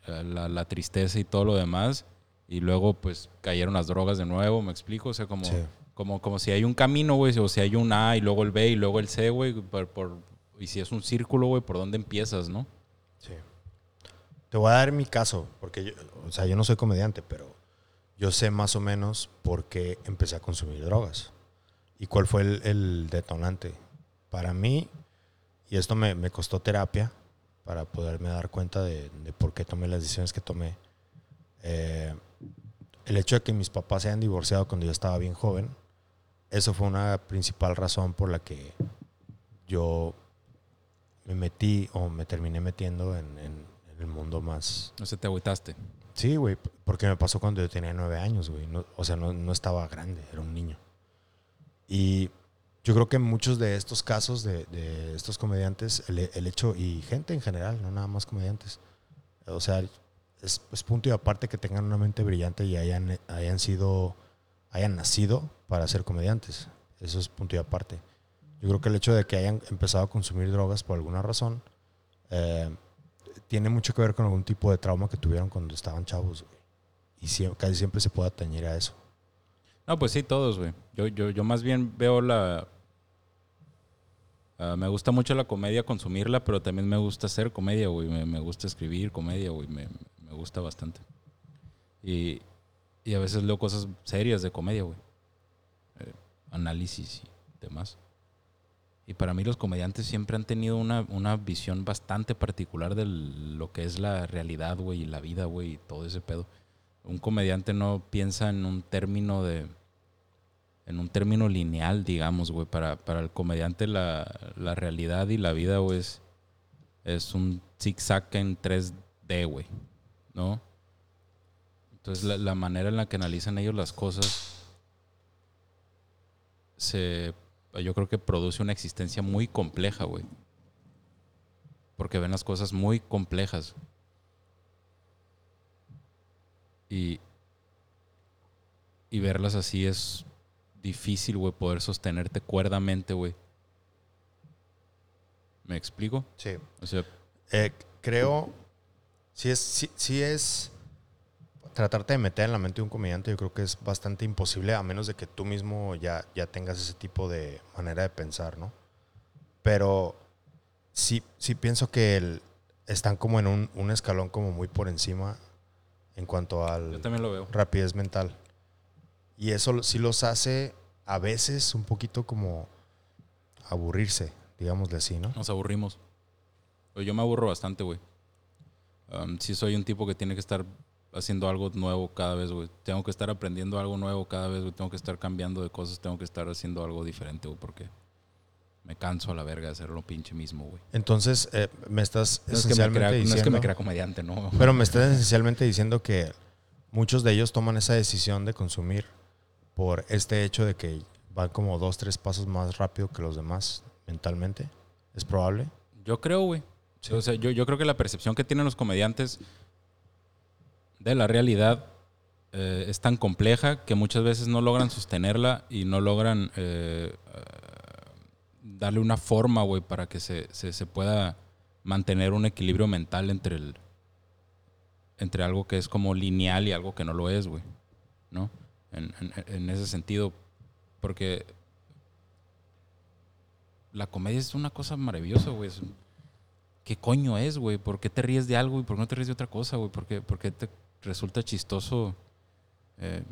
la, la tristeza y todo lo demás y luego pues cayeron las drogas de nuevo, me explico, o sea, como Sí. Como, como si hay un camino, güey, o si hay un A y luego el B y luego el C, güey, por, por- y si es un círculo, güey, ¿por dónde empiezas, no? Sí. Te voy a dar mi caso, porque yo, o sea, yo no soy comediante, pero yo sé más o menos por qué empecé a consumir drogas y cuál fue el, el detonante. Para mí, y esto me, me costó terapia para poderme dar cuenta de, de por qué tomé las decisiones que tomé. Eh, el hecho de que mis papás se hayan divorciado cuando yo estaba bien joven, eso fue una principal razón por la que yo me metí o me terminé metiendo en, en- en el mundo más... No sé, te agüitaste. Sí, güey, porque me pasó cuando yo tenía nueve años, güey. No- o sea, no, no estaba grande, era un niño. Y yo creo que en muchos de estos casos de, de estos comediantes, el, el hecho, y gente en general, no nada más comediantes, o sea, es, es punto y aparte que tengan una mente brillante y hayan, hayan sido, hayan nacido para ser comediantes. Eso es punto y aparte. Yo creo que el hecho de que hayan empezado a consumir drogas por alguna razón eh, tiene mucho que ver con algún tipo de trauma que tuvieron cuando estaban chavos. Y sie- casi siempre se puede atañir a eso. No, pues sí, todos, güey. Yo, yo, yo más bien veo la... ah, me gusta mucho la comedia, consumirla, pero también me gusta hacer comedia, güey. Me, me gusta escribir comedia, güey. Me, me gusta bastante. Y, y a veces leo cosas serias de comedia, güey. Eh, análisis y demás. Y para mí los comediantes siempre han tenido una, una visión bastante particular de lo que es la realidad, güey, y la vida, güey, y todo ese pedo. Un comediante no piensa en un término de... En un término lineal, digamos, güey. Para, para el comediante la, la realidad y la vida, güey, es, es un zigzag en 3D, güey. ¿No? Entonces la, la manera en la que analizan ellos las cosas se yo creo que produce una existencia muy compleja, güey. Porque ven las cosas muy complejas. Y, y verlas así es difícil, güey, poder sostenerte cuerdamente, güey. ¿Me explico? Sí. O sea, Eh, creo, si es, si, si es tratarte de meter en la mente de un comediante, yo creo que es bastante imposible, a menos de que tú mismo ya, ya tengas ese tipo de manera de pensar, ¿no? Pero sí, sí pienso que el- están como en un, un escalón como muy por encima en cuanto yo al también lo veo. rapidez mental. Y eso sí los hace a veces un poquito como aburrirse, digámosle así, ¿no? Nos aburrimos. Pues yo me aburro bastante, güey. Um, sí soy un tipo que tiene que estar haciendo algo nuevo cada vez, güey. Tengo que estar aprendiendo algo nuevo cada vez, güey. Tengo que estar cambiando de cosas, tengo que estar haciendo algo diferente, güey, porque me canso a la verga de hacer lo pinche mismo, güey. Entonces, eh, me estás No es, que me esencialmente crea, no diciendo... es que me crea comediante, no. Pero me estás esencialmente diciendo que muchos de ellos toman esa decisión de consumir por este hecho de que van como dos, tres pasos más rápido que los demás mentalmente. ¿Es probable? Yo creo, güey. O sea, yo, yo creo que la percepción que tienen los comediantes de la realidad eh, es tan compleja que muchas veces no logran sostenerla y no logran eh, eh, darle una forma, güey, para que se, se- pueda mantener un equilibrio mental entre el entre algo que es como lineal y algo que no lo es, güey. ¿No? En, en- ese sentido, porque la comedia es una cosa maravillosa, güey. ¿Qué coño es, güey? ¿Por qué te ríes de algo y por qué no te ríes de otra cosa, güey? ¿Por qué, por qué te resulta chistoso? Eh,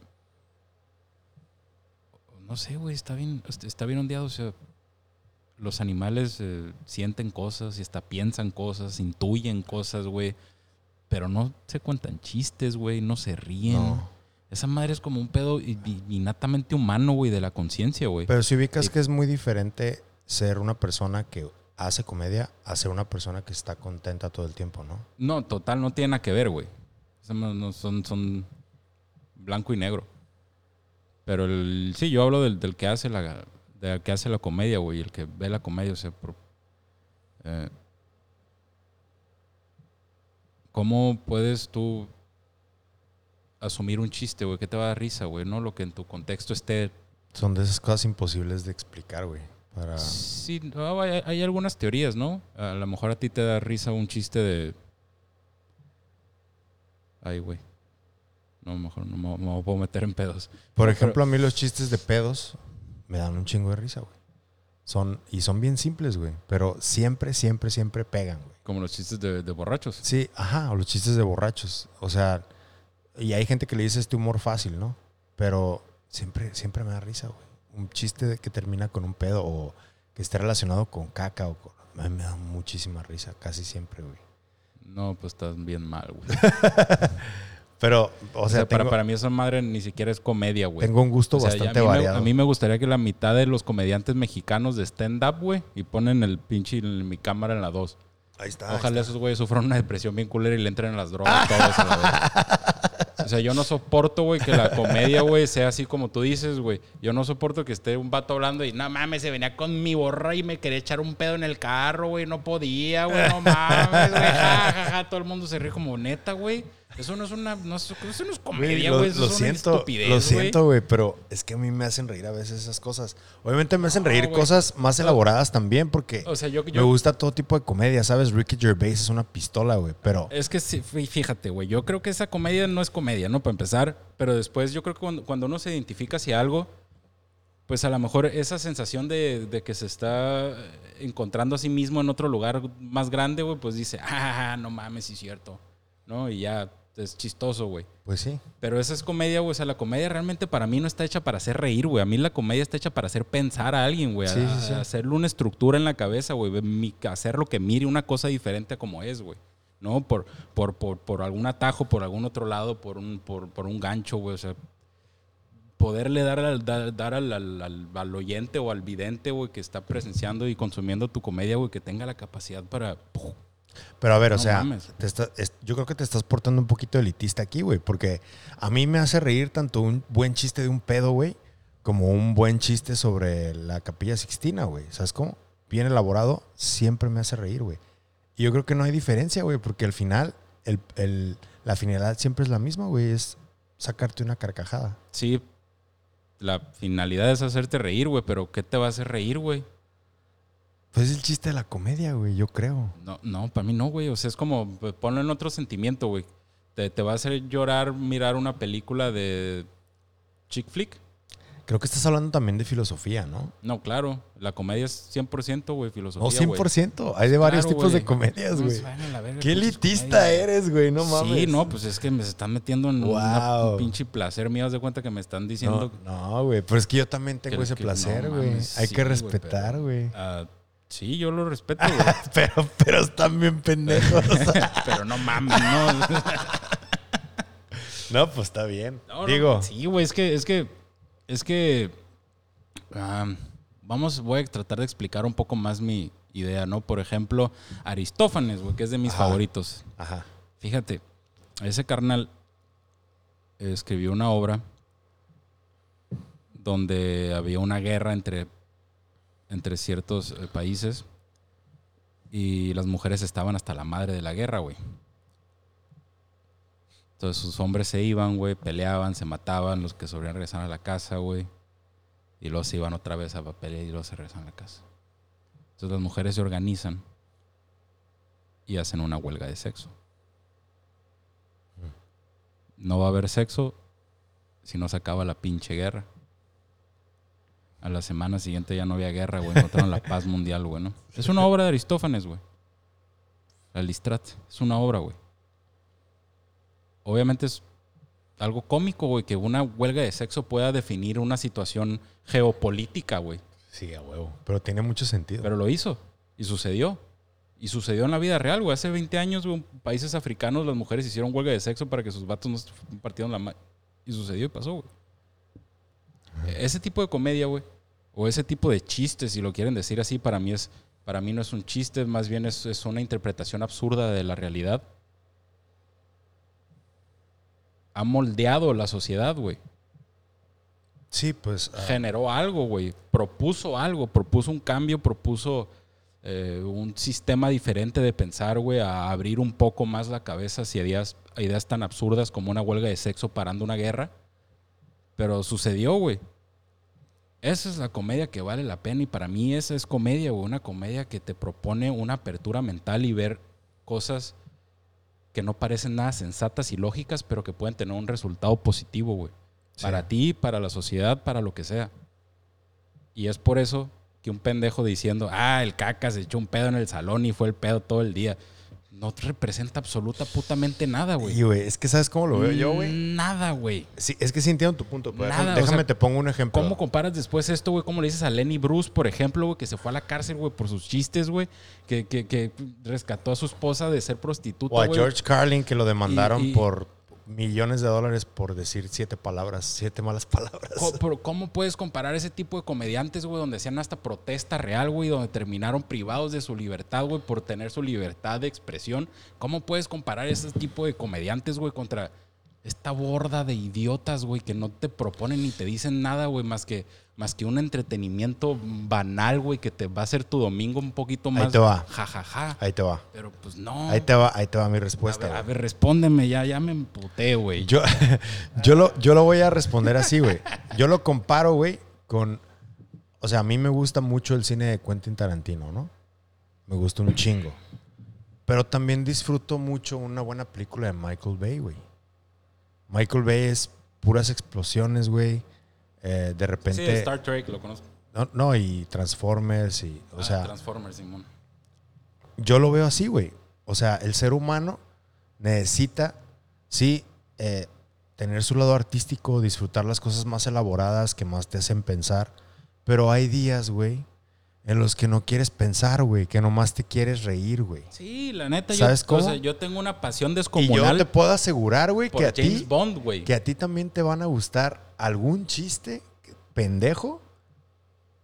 no sé, güey, está bien, está bien ondeado. O sea, los animales eh, sienten cosas y hasta piensan cosas, intuyen cosas, güey. Pero no se cuentan chistes, güey, no se ríen. No. Esa madre es como un pedo innatamente humano, güey, de la conciencia, güey. Pero si ubicas que es muy diferente ser una persona que hace comedia a ser una persona que está contenta todo el tiempo, ¿no? No, total, no tiene nada que ver, güey. No son, son blanco y negro. Pero el, sí, yo hablo del, del que hace la del que hace la comedia, güey, el que ve la comedia, o sea, por- eh, ¿cómo puedes tú asumir un chiste, güey? ¿Qué te va a dar risa, güey? No lo que en tu contexto esté Son de esas cosas imposibles de explicar, güey. Para... Sí, hay algunas teorías, ¿no? A lo mejor a ti te da risa un chiste de. Ay, güey. No, mejor no me, me puedo meter en pedos. Por No, ejemplo, a mí los chistes de pedos me dan un chingo de risa, güey. Son, y son bien simples, güey. Pero siempre, siempre, siempre pegan, güey. Como los chistes de, de borrachos. Sí, ajá, o los chistes de borrachos. O sea, y hay gente que le dice este humor fácil, ¿no? Pero siempre, siempre me da risa, güey. Un chiste que termina con un pedo o que esté relacionado con caca o con... A mí me da muchísima risa, casi siempre, güey. No, pues estás bien mal, güey. *laughs* Pero, o, O sea, para, para mí esa madre ni siquiera es comedia, güey. tengo un gusto O sea, bastante a mí me- variado. a mí me gustaría que la mitad de los comediantes mexicanos de stand-up, güey, y ponen el pinche mi cámara en la 2. Ahí está. ahí Ojalá está. esos güeyes sufran una depresión bien culera y le entren en las drogas *laughs* todos. O sea, yo no soporto, güey, que la comedia, güey, sea así como tú dices, güey. Yo no soporto que esté un vato hablando y no mames, se venía con mi borra y me quería echar un pedo en el carro, güey. No podía, güey, no mames, güey. Ja, ja, ja. Todo el mundo se ríe como neta, güey. Eso no es una. No, es- eso no es comedia, lo, güey. Lo una siento, lo siento, güey, pero es que a mí me hacen reír a veces esas cosas. Obviamente me hacen No, reír cosas más No. elaboradas también porque O sea, yo, me gusta todo tipo de comedia, ¿sabes? Ricky Gervais es una pistola, güey, pero Es que sí, fí- fíjate, güey, yo creo que esa comedia no es comedia, ¿no? Para empezar, pero después yo creo que cuando, cuando uno se identifica hacia algo, pues a lo mejor esa sensación de, de que se está encontrando a sí mismo en otro lugar más grande, güey, pues dice, ah, no mames, sí es cierto, ¿no? Y ya es chistoso, güey. pues sí. Pero esa es comedia, güey. O sea, la comedia realmente para mí no está hecha para hacer reír, güey. A mí la comedia está hecha para hacer pensar a alguien, güey. A- Sí, sí, sí. a hacerle una estructura en la cabeza, güey. Hacer lo que mire una cosa diferente a como es, güey. ¿No? Por, por, por, por algún atajo, por algún otro lado, por un, por, por un gancho, güey. O sea, poderle dar al, dar, dar al, al- al- oyente o al vidente, güey, que está presenciando y consumiendo tu comedia, güey, que tenga la capacidad para... Pero a ver, o sea, mames. te está- es- yo creo que te estás portando un poquito elitista aquí, güey, porque a mí me hace reír tanto un buen chiste de un pedo, güey, como un buen chiste sobre la capilla Sixtina, güey. ¿Sabes cómo? Bien elaborado, siempre me hace reír, güey. Y yo creo que no hay diferencia, güey, porque al final el, el- la finalidad siempre es la misma, güey, es sacarte una carcajada. Sí, la finalidad es hacerte reír, güey, pero ¿qué te va a hacer reír, güey? Pues es el chiste de la comedia, güey, yo creo. No, no, para mí no, güey. O sea, es como pues, ponlo en otro sentimiento, güey. Te, te va a hacer llorar mirar una película de chick flick. Creo que estás hablando también de filosofía, ¿no? No, claro. La comedia es 100%, güey, No, filosofía. güey. 100%. Hay de varios Claro, tipos de comedias, No, güey. Qué elitista comedias. eres, güey, no mames. Sí, no, pues es que me están metiendo en Wow. una pinche placer mío. Haz de cuenta que me están diciendo. No, no, güey, pero es que yo también tengo ese que placer, no güey. Hay sí, que respetar, güey. Sí, yo lo respeto, güey. *laughs* Pero, pero están bien pendejos. *laughs* *laughs* pero no mames, no. no, pues está bien. No, no, Digo, Sí, güey, es que, es que, es que, vamos, voy a tratar de explicar un poco más mi idea, ¿no? Por ejemplo, Aristófanes, güey, que es de mis Ajá. favoritos. ajá. Fíjate, ese carnal escribió una obra donde había una guerra entre, entre ciertos eh, países y las mujeres estaban hasta la madre de la guerra, güey. Entonces sus hombres se iban, güey, peleaban, se mataban, los que sobrevivían regresaban a la casa, güey. Y luego se iban otra vez a pelear y luego se regresaban a la casa. Entonces las mujeres se organizan y hacen una huelga de sexo. No va a haber sexo si no se acaba la pinche guerra. A la semana siguiente ya no había guerra, güey. Encontraron la paz mundial, güey, ¿no? Es una obra de Aristófanes, güey. La Listrat. Es una obra, güey. Obviamente es algo cómico, güey, que una huelga de sexo pueda definir una situación geopolítica, güey. Sí, a huevo. Pero tiene mucho sentido. Pero lo hizo. Y sucedió. Y sucedió en la vida real, güey. Hace 20 años, güey, en países africanos, las mujeres hicieron huelga de sexo para que sus vatos no se partieran la ma- Y sucedió y pasó, güey. Ese tipo de comedia, güey. O ese tipo de chistes, si lo quieren decir así, para mí es. Para mí no es un chiste, más bien es, es una interpretación absurda de la realidad. Ha moldeado la sociedad, güey sí, pues. ah, generó algo, güey. Propuso algo, propuso un cambio, propuso eh, un sistema diferente de pensar, güey, a abrir un poco más la cabeza hacia ideas, ideas tan absurdas como una huelga de sexo parando una guerra. Pero sucedió, güey. Esa es la comedia que vale la pena y para mí esa es comedia, güey. Una comedia que te propone una apertura mental y ver cosas que no parecen nada sensatas y lógicas, pero que pueden tener un resultado positivo, güey. Sí. Para ti, para la sociedad, para lo que sea. Y es por eso que un pendejo diciendo, ah, el caca se echó un pedo en el salón y fue el pedo todo el día. No representa absoluta putamente nada, güey. y, güey, es que ¿sabes cómo lo veo yo, güey? Nada, güey. Sí, es que sí entiendo tu punto. Pero Nada, déjame, o déjame sea, te pongo un ejemplo. ¿Cómo comparas después esto, güey? ¿Cómo le dices a Lenny Bruce, por ejemplo, güey, que se fue a la cárcel, güey, por sus chistes, güey? Que, que, que rescató a su esposa de ser prostituta, o a. George Carlin que lo demandaron Y- y- por millones de dólares por decir siete palabras, siete malas palabras. Co- pero ¿Cómo puedes comparar ese tipo de comediantes, güey, donde hacían hasta protesta real, güey, donde terminaron privados de su libertad, güey, por tener su libertad de expresión? ¿Cómo puedes comparar ese tipo de comediantes, güey, contra esta borda de idiotas, güey, que no te proponen ni te dicen nada, güey, más que, más que un entretenimiento banal, güey, que te va a hacer tu domingo un poquito Ahí más te va. jajaja. Ahí te va. Pero pues no. Ahí te va, ahí te va mi a respuesta. ver, a ver, respóndeme, ya, ya me emputé, güey. Yo, *laughs* yo, lo, yo lo voy a responder así, güey. Yo lo comparo, güey, con... O sea, a mí me gusta mucho el cine de Quentin Tarantino, ¿no? Me gusta un chingo. Pero también disfruto mucho una buena película de Michael Bay, güey. Michael Bay es puras explosiones, güey. Eh, de Sí, repente... Star Trek, lo conozco. no, no, y Transformers y... O Ah, sea, Transformers, Simón. yo lo veo así, güey. O sea, el ser humano necesita, sí, eh, tener su lado artístico, disfrutar las cosas más elaboradas que más te hacen pensar. Pero hay días, güey, en los que no quieres pensar, güey, que nomás te quieres reír, güey. Sí, la neta, ¿Sabes yo, cómo? o sea, yo tengo una pasión Y yo descomunal te puedo asegurar, güey, que a James ti, Bond, güey. que a ti también te van a gustar algún chiste pendejo,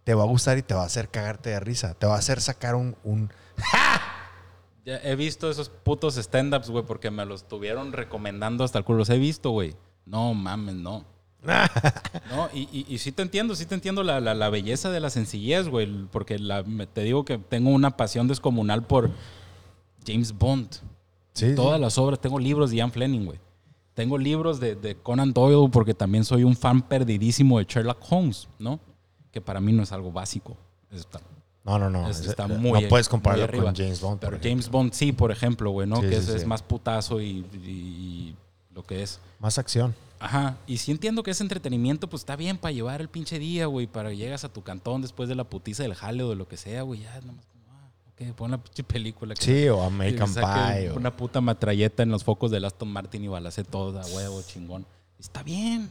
te va a gustar y te va a hacer cagarte de risa. Te va a hacer sacar un, un *laughs* Ya he visto esos putos stand-ups, güey, porque me los estuvieron recomendando hasta el culo. Los he visto, güey. No mames, no. No, y, y, y sí te entiendo, sí te entiendo la, la, la belleza de la sencillez, güey. Porque la, te digo que tengo una pasión descomunal por James Bond. Sí, Todas sí. las obras, tengo libros de Ian Fleming, güey. Tengo libros de, de Conan Doyle porque también soy un fan perdidísimo de Sherlock Holmes, ¿no? Que para mí no es algo básico. No, no, no. Es- es- está eh, muy- no puedes compararlo con James Bond. Pero James. Bond sí, por ejemplo, güey, ¿no? Sí, que es, más putazo y lo que es. Más acción. Ajá, y si entiendo que es entretenimiento, pues está bien para llevar el pinche día, güey, para llegas a tu cantón después de la putiza del jale o de lo que sea, güey, ya nomás como, ah, ok, pon la pinche película. que- Sí, o que American Pie. o- Una puta matralleta en los focos del Aston Martin y balacé todo a huevo, chingón. Está bien,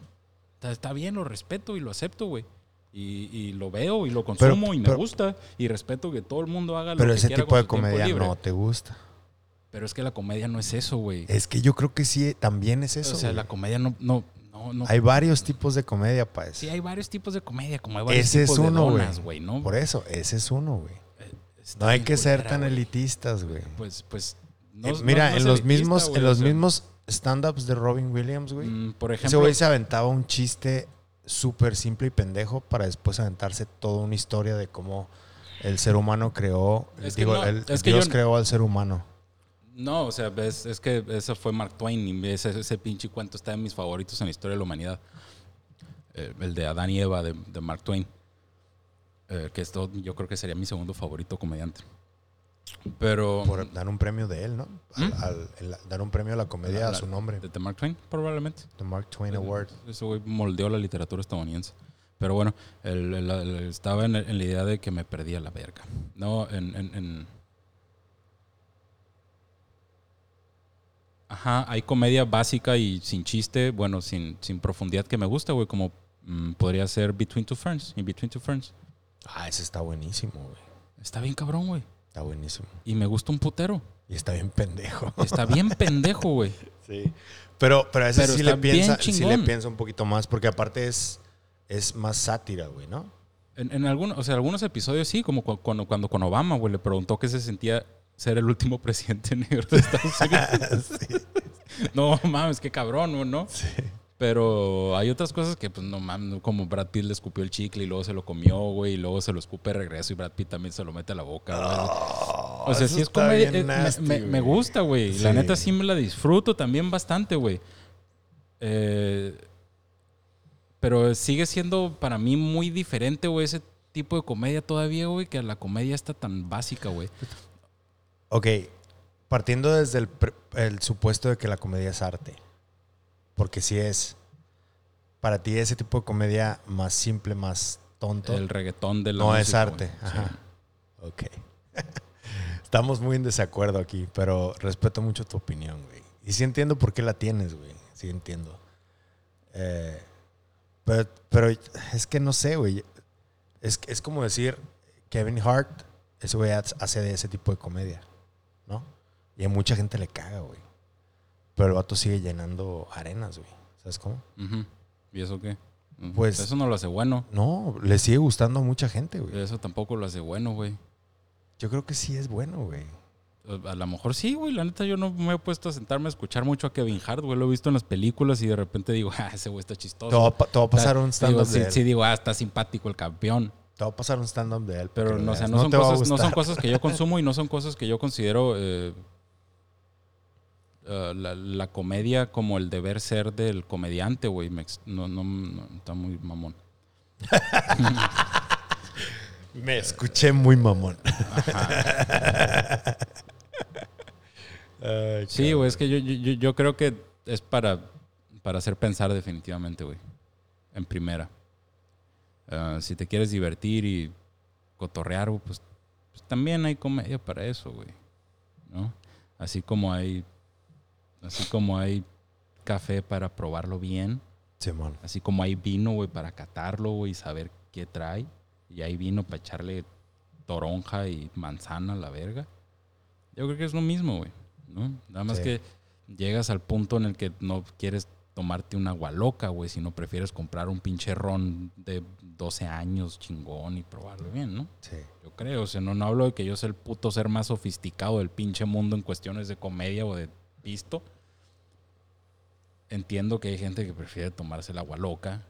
está, está bien, lo respeto y lo acepto, güey. Y, y lo veo y lo consumo y me pero- gusta y respeto que todo el mundo haga lo Pero que ese quiera tipo con de comedia no te gusta. Pero es que la comedia no es eso, güey. Es que yo creo que sí, también es eso. o sea, güey. la comedia no, no, no, no Hay varios tipos de comedia, pues. Sí, hay varios tipos de comedia, como hay varios Ese es uno, de güey. donas, güey, ¿no? Por eso, ese es uno, güey. Está No hay que ser tan elitistas, güey. Pues, pues. no- Eh, no- Mira, no en los elitista, mismos, en los mismos stand-ups de Robin Williams, güey. mm, por Ese ejemplo, güey se aventaba un chiste súper simple y pendejo para después aventarse toda una historia de cómo el ser humano creó, digo, el, Dios creó al ser humano. No, o sea, es, es que eso fue Mark Twain y ese, ese pinche cuento está en mis favoritos en la historia de la humanidad. Eh, el de Adán y Eva de, de Mark Twain. Eh, que esto yo creo que sería mi segundo favorito comediante. Pero. Por dar un premio de él, ¿no? Al- ¿Mm? al- el- dar un premio a la comedia a su nombre. De, de Mark Twain, probablemente. The Mark Twain Award. Güey moldeó la literatura estadounidense. Pero bueno, el- el- el- estaba en, en la idea de que me perdía la verga. No, en, en- en- Ajá, hay comedia básica y sin chiste, bueno, sin, sin profundidad que me gusta, güey, como mm, podría ser Between Two Ferns, In Between Two Ferns. Ah, ese está buenísimo, güey. Está bien cabrón, güey. Está buenísimo. Y me gusta un putero. Y está bien pendejo. Está bien *laughs* pendejo, güey. Sí. Pero, pero a ese Pero sí le, piensa, sí le piensa un poquito más, porque aparte es, es más sátira, güey, ¿no? En, en algunos, o sea, algunos episodios sí, como cu- cuando, cuando con Obama, güey, le preguntó que se sentía ser el último *laughs* presidente negro de Estados Unidos. *laughs* No mames, qué cabrón, ¿no? Sí. Pero hay otras cosas que, pues, no mames, como Brad Pitt le escupió el chicle y luego se lo comió, güey, y luego se lo escupe de regreso y Brad Pitt también se lo mete a la boca, güey. o sea, sí es comedia. eh, me- nasty, me, me güey. gusta, güey. La neta sí me la disfruto también bastante, güey. Eh, pero sigue siendo para mí muy diferente, güey, ese tipo de comedia todavía, güey, que la comedia está tan básica, güey. Ok, partiendo desde el, el supuesto de que la comedia es arte, porque si es, para ti ese tipo de comedia más simple, más tonto, El reggaetón de la no es arte. Sí. Ajá. Ok. *laughs* Estamos muy en desacuerdo aquí, pero respeto mucho tu opinión, güey. Y sí entiendo por qué la tienes, güey. Sí entiendo. Eh, pero, pero es que no sé, güey. Es, es como decir, Kevin Hart, ese güey hace de ese tipo de comedia, ¿no? Y a mucha gente le caga, güey. Pero el vato sigue llenando arenas, güey. ¿Sabes cómo? ¿Y eso qué? Pues- Eso no lo hace bueno. No, le sigue gustando a mucha gente, güey. Eso tampoco lo hace bueno, güey. Yo creo que sí es bueno, güey. A lo mejor sí, güey. La neta, yo no me he puesto a sentarme a escuchar mucho a Kevin Hart, güey. Lo he visto en las películas y de repente digo, *laughs* ah, ese güey está chistoso. Te va, a pasar un stand-up sí, sí, digo, ah, está simpático el campeón. Te va a pasar un stand-up de él. Pero no, o sea, no, son cosas, no son gustar. cosas que yo consumo y no son cosas que yo considero eh, eh, la, la comedia como el deber ser del comediante, güey. No, no, no, está muy mamón. *laughs* Me escuché muy mamón. *laughs* Ay, Sí, güey, es que yo- yo creo que es para, para hacer pensar definitivamente, güey. En primera. Ah, si te quieres divertir y cotorrear, pues, pues también hay comedia para eso, güey. ¿No? Así como hay. Así como hay café para probarlo bien. Simón. Así como hay vino, güey, para catarlo, güey, y saber qué trae. Y hay vino para echarle toronja y manzana a la verga. Yo creo que es lo mismo, güey. ¿no? Nada más Sí. que llegas al punto en el que no quieres tomarte una agua loca, güey, sino prefieres comprar un pinche ron de 12 años chingón y probarlo bien, ¿no? Sí. Yo creo, o sea, no, no hablo de que yo sea el puto ser más sofisticado del pinche mundo en cuestiones de comedia o de visto. Entiendo que hay gente que prefiere tomarse el agua loca,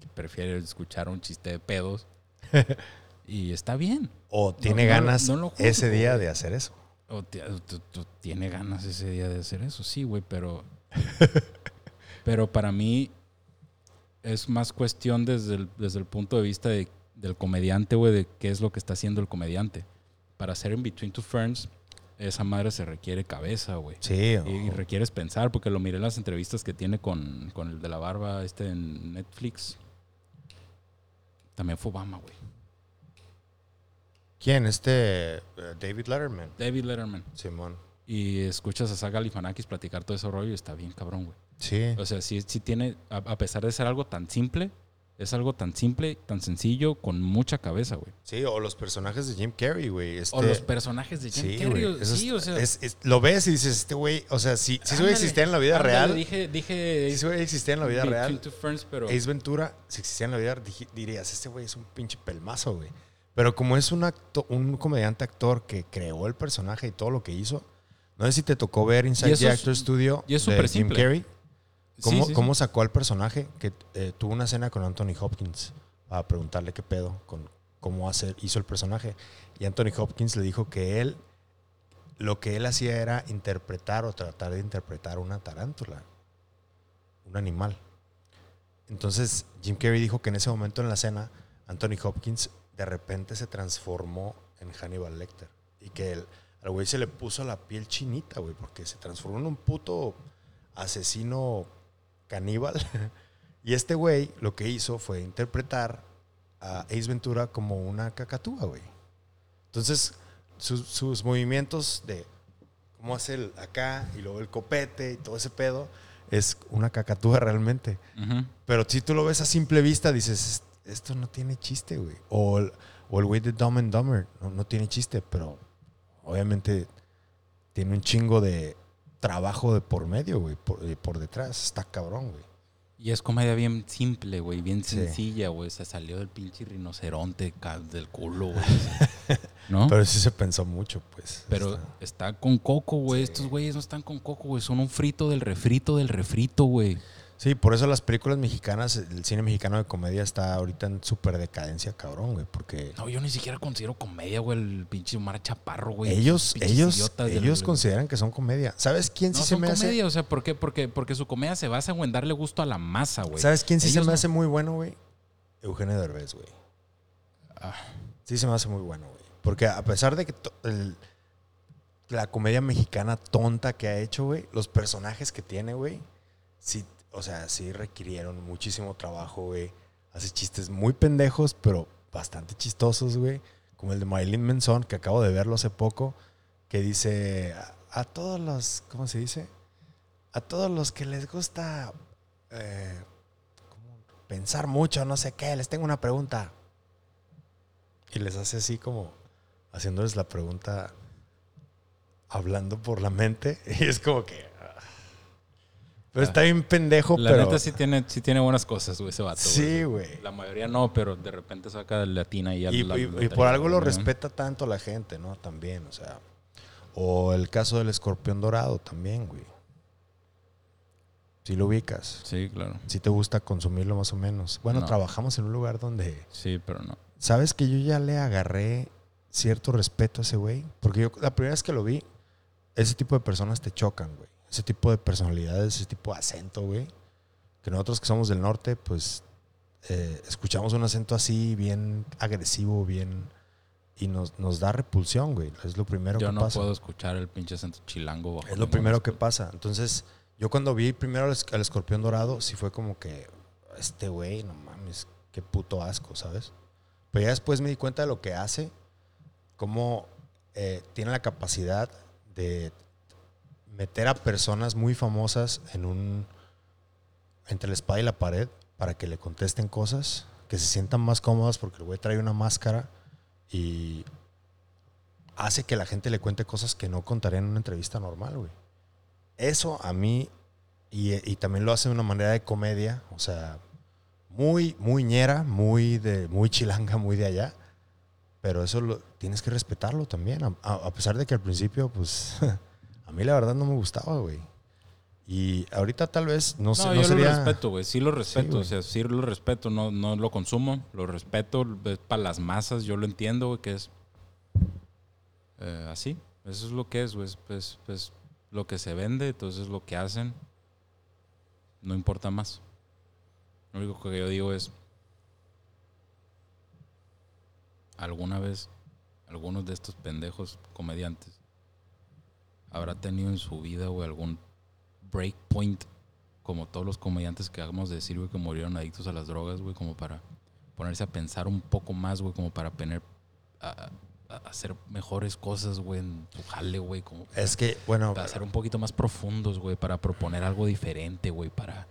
que prefiere escuchar un chiste de pedos. *laughs* y está bien. O tiene no- ganas no juzgo, ese día de hacer eso. O tiene ganas ese día de hacer eso, sí, güey, pero. *laughs* pero para mí es más cuestión desde el, desde el punto de vista de del comediante, güey, de qué es lo que está haciendo el comediante. Para hacer en Between Two Ferns, esa madre se requiere cabeza, güey. Sí. Y, o- y requieres pensar, porque lo miré en las entrevistas que tiene con, con el de la barba este en Netflix. También fue Obama, güey. ¿Quién? Este eh, David Letterman. David Letterman. Simón. Y escuchas a Saga Galifianakis platicar todo ese rollo y está bien cabrón, güey. Sí. O sea, sí, sí tiene, a, a pesar de ser algo tan simple, es algo tan simple, tan sencillo, con mucha cabeza, güey. Sí, o los personajes de Jim Carrey, güey. Este, O los personajes de Jim sí, Carrey. o- sí, es- o sea. es- es- lo ves y dices, este güey, o sea, si, si ándale, existía en la vida ándale, real, Dije, dije. si güey existía en la vida real, Ferns, pero. Ace Ventura, si existía en la vida, dij- dirías, este güey es un pinche pelmazo, güey. Pero como es un, acto, un comediante actor que creó el personaje y todo lo que hizo, no sé si te tocó ver Inside the Actor Studio y es de Jim simple. Carrey. ¿Cómo, Sí, sí, cómo sí. sacó al personaje? Que eh, tuvo una cena con Anthony Hopkins para preguntarle qué pedo con cómo hacer, hizo el personaje. Y Anthony Hopkins le dijo que él, lo que él hacía era interpretar o tratar de interpretar una tarántula, un animal. Entonces Jim Carrey dijo que en ese momento en la cena, Anthony Hopkins de repente se transformó en Hannibal Lecter. Y que el, al güey se le puso la piel chinita, güey, porque se transformó en un puto asesino caníbal. *laughs* y este güey lo que hizo fue interpretar a Ace Ventura como una cacatúa, güey. Entonces, sus, sus movimientos de cómo hace el acá y luego el copete y todo ese pedo es una cacatúa *laughs* realmente. Ujú. Pero si tú lo ves a simple vista, dices, esto no tiene chiste, güey. O el, o el güey de Dumb and Dumber, no, no tiene chiste, pero obviamente tiene un chingo de trabajo de por medio, güey, por, de por detrás. Está cabrón, güey. Y es comedia bien simple, güey, bien Sí. sencilla, güey. Se salió del pinche rinoceronte del culo, güey. *laughs* ¿No? Pero, Pero sí se pensó mucho, pues. Está- está con coco, güey. Sí. Estos güeyes no están con coco, güey. Son un frito del refrito del refrito, güey. Sí, por eso las películas mexicanas, el cine mexicano de comedia está ahorita en súper decadencia, cabrón, güey, porque No, yo ni siquiera considero comedia, güey, el pinche Omar Chaparro, güey. ellos, ellos, del- ellos consideran que son comedia. ¿Sabes quién No, sí se son me hace? comedia, o sea, ¿por qué? Porque, porque su comedia se basa en darle gusto a la masa, güey. ¿Sabes quién sí se me no. hace muy bueno, güey? Eugenio Derbez, güey. Ah. Sí se me hace muy bueno, güey. Porque a pesar de que el- la comedia mexicana tonta que ha hecho, güey, los personajes que tiene, güey, sí, o sea, sí requirieron muchísimo trabajo, güey. Hace chistes muy pendejos, pero bastante chistosos, güey. Como el de Marilyn Manson, que acabo de verlo hace poco, que dice a, todos los, ¿cómo se dice? A todos los que les gusta eh, pensar mucho, no sé qué, les tengo una pregunta. Y les hace así como haciéndoles la pregunta hablando por la mente. *laughs* Y es como que. Pero está bien pendejo, La pero. neta sí tiene, sí tiene buenas cosas, güey, ese vato. Sí, güey. La mayoría no, pero de repente saca latina y ya Y, la- y- la- y por algo lo respeta tanto la gente, ¿no? También, o sea. O el caso del escorpión dorado también, güey. Si lo ubicas. Sí, claro. Si te gusta consumirlo más o menos. Bueno, No. trabajamos en un lugar donde. Sí, pero no. ¿Sabes que yo ya le agarré cierto respeto a ese güey? Porque yo la primera vez que lo vi, ese tipo de personas te chocan, güey. Ese tipo de personalidades, ese tipo de acento, güey. Que nosotros que somos del norte, pues eh, escuchamos un acento así, bien agresivo, bien... Y nos, nos da repulsión, güey. Es lo primero Yo que no pasa. puedo escuchar el pinche acento chilango. bajo Es lo primero que pasa. Entonces, yo cuando vi primero al, al escorpión dorado, sí fue como que, este güey, no mames, qué puto asco, ¿sabes? Pero ya después me di cuenta de lo que hace, cómo eh, tiene la capacidad de meter a personas muy famosas en un, entre la espada y la pared para que le contesten cosas, que se sientan más cómodas porque el güey trae una máscara y hace que la gente le cuente cosas que no contaría en una entrevista normal, güey. Eso a mí, y, y también lo hace de una manera de comedia, o sea, muy, muy ñera, muy, de, muy chilanga, muy de allá. Pero eso lo, tienes que respetarlo también, a, a- pesar de que al principio, pues, *laughs* a mí la verdad no me gustaba, güey. Y ahorita tal vez, no sé, No, no, yo sería... lo respeto, güey. Sí lo respeto. güey. o sea, sí lo respeto. No, no lo consumo. Lo respeto. Es para las masas. Yo lo entiendo, güey, que es eh, así. Eso es lo que es, güey. Es, es- es lo que se vende. Entonces es lo que hacen. No importa más. Lo único que yo digo es... alguna vez algunos de estos pendejos comediantes habrá tenido en su vida, güey, algún break point, como todos los comediantes que hagamos de decir, güey, que murieron adictos a las drogas, güey, como para ponerse a pensar un poco más, güey, como para tener, a, a hacer mejores cosas, güey, en su jale, güey, como Es que, bueno, para ser un poquito más profundos, güey, para proponer algo diferente, güey, para,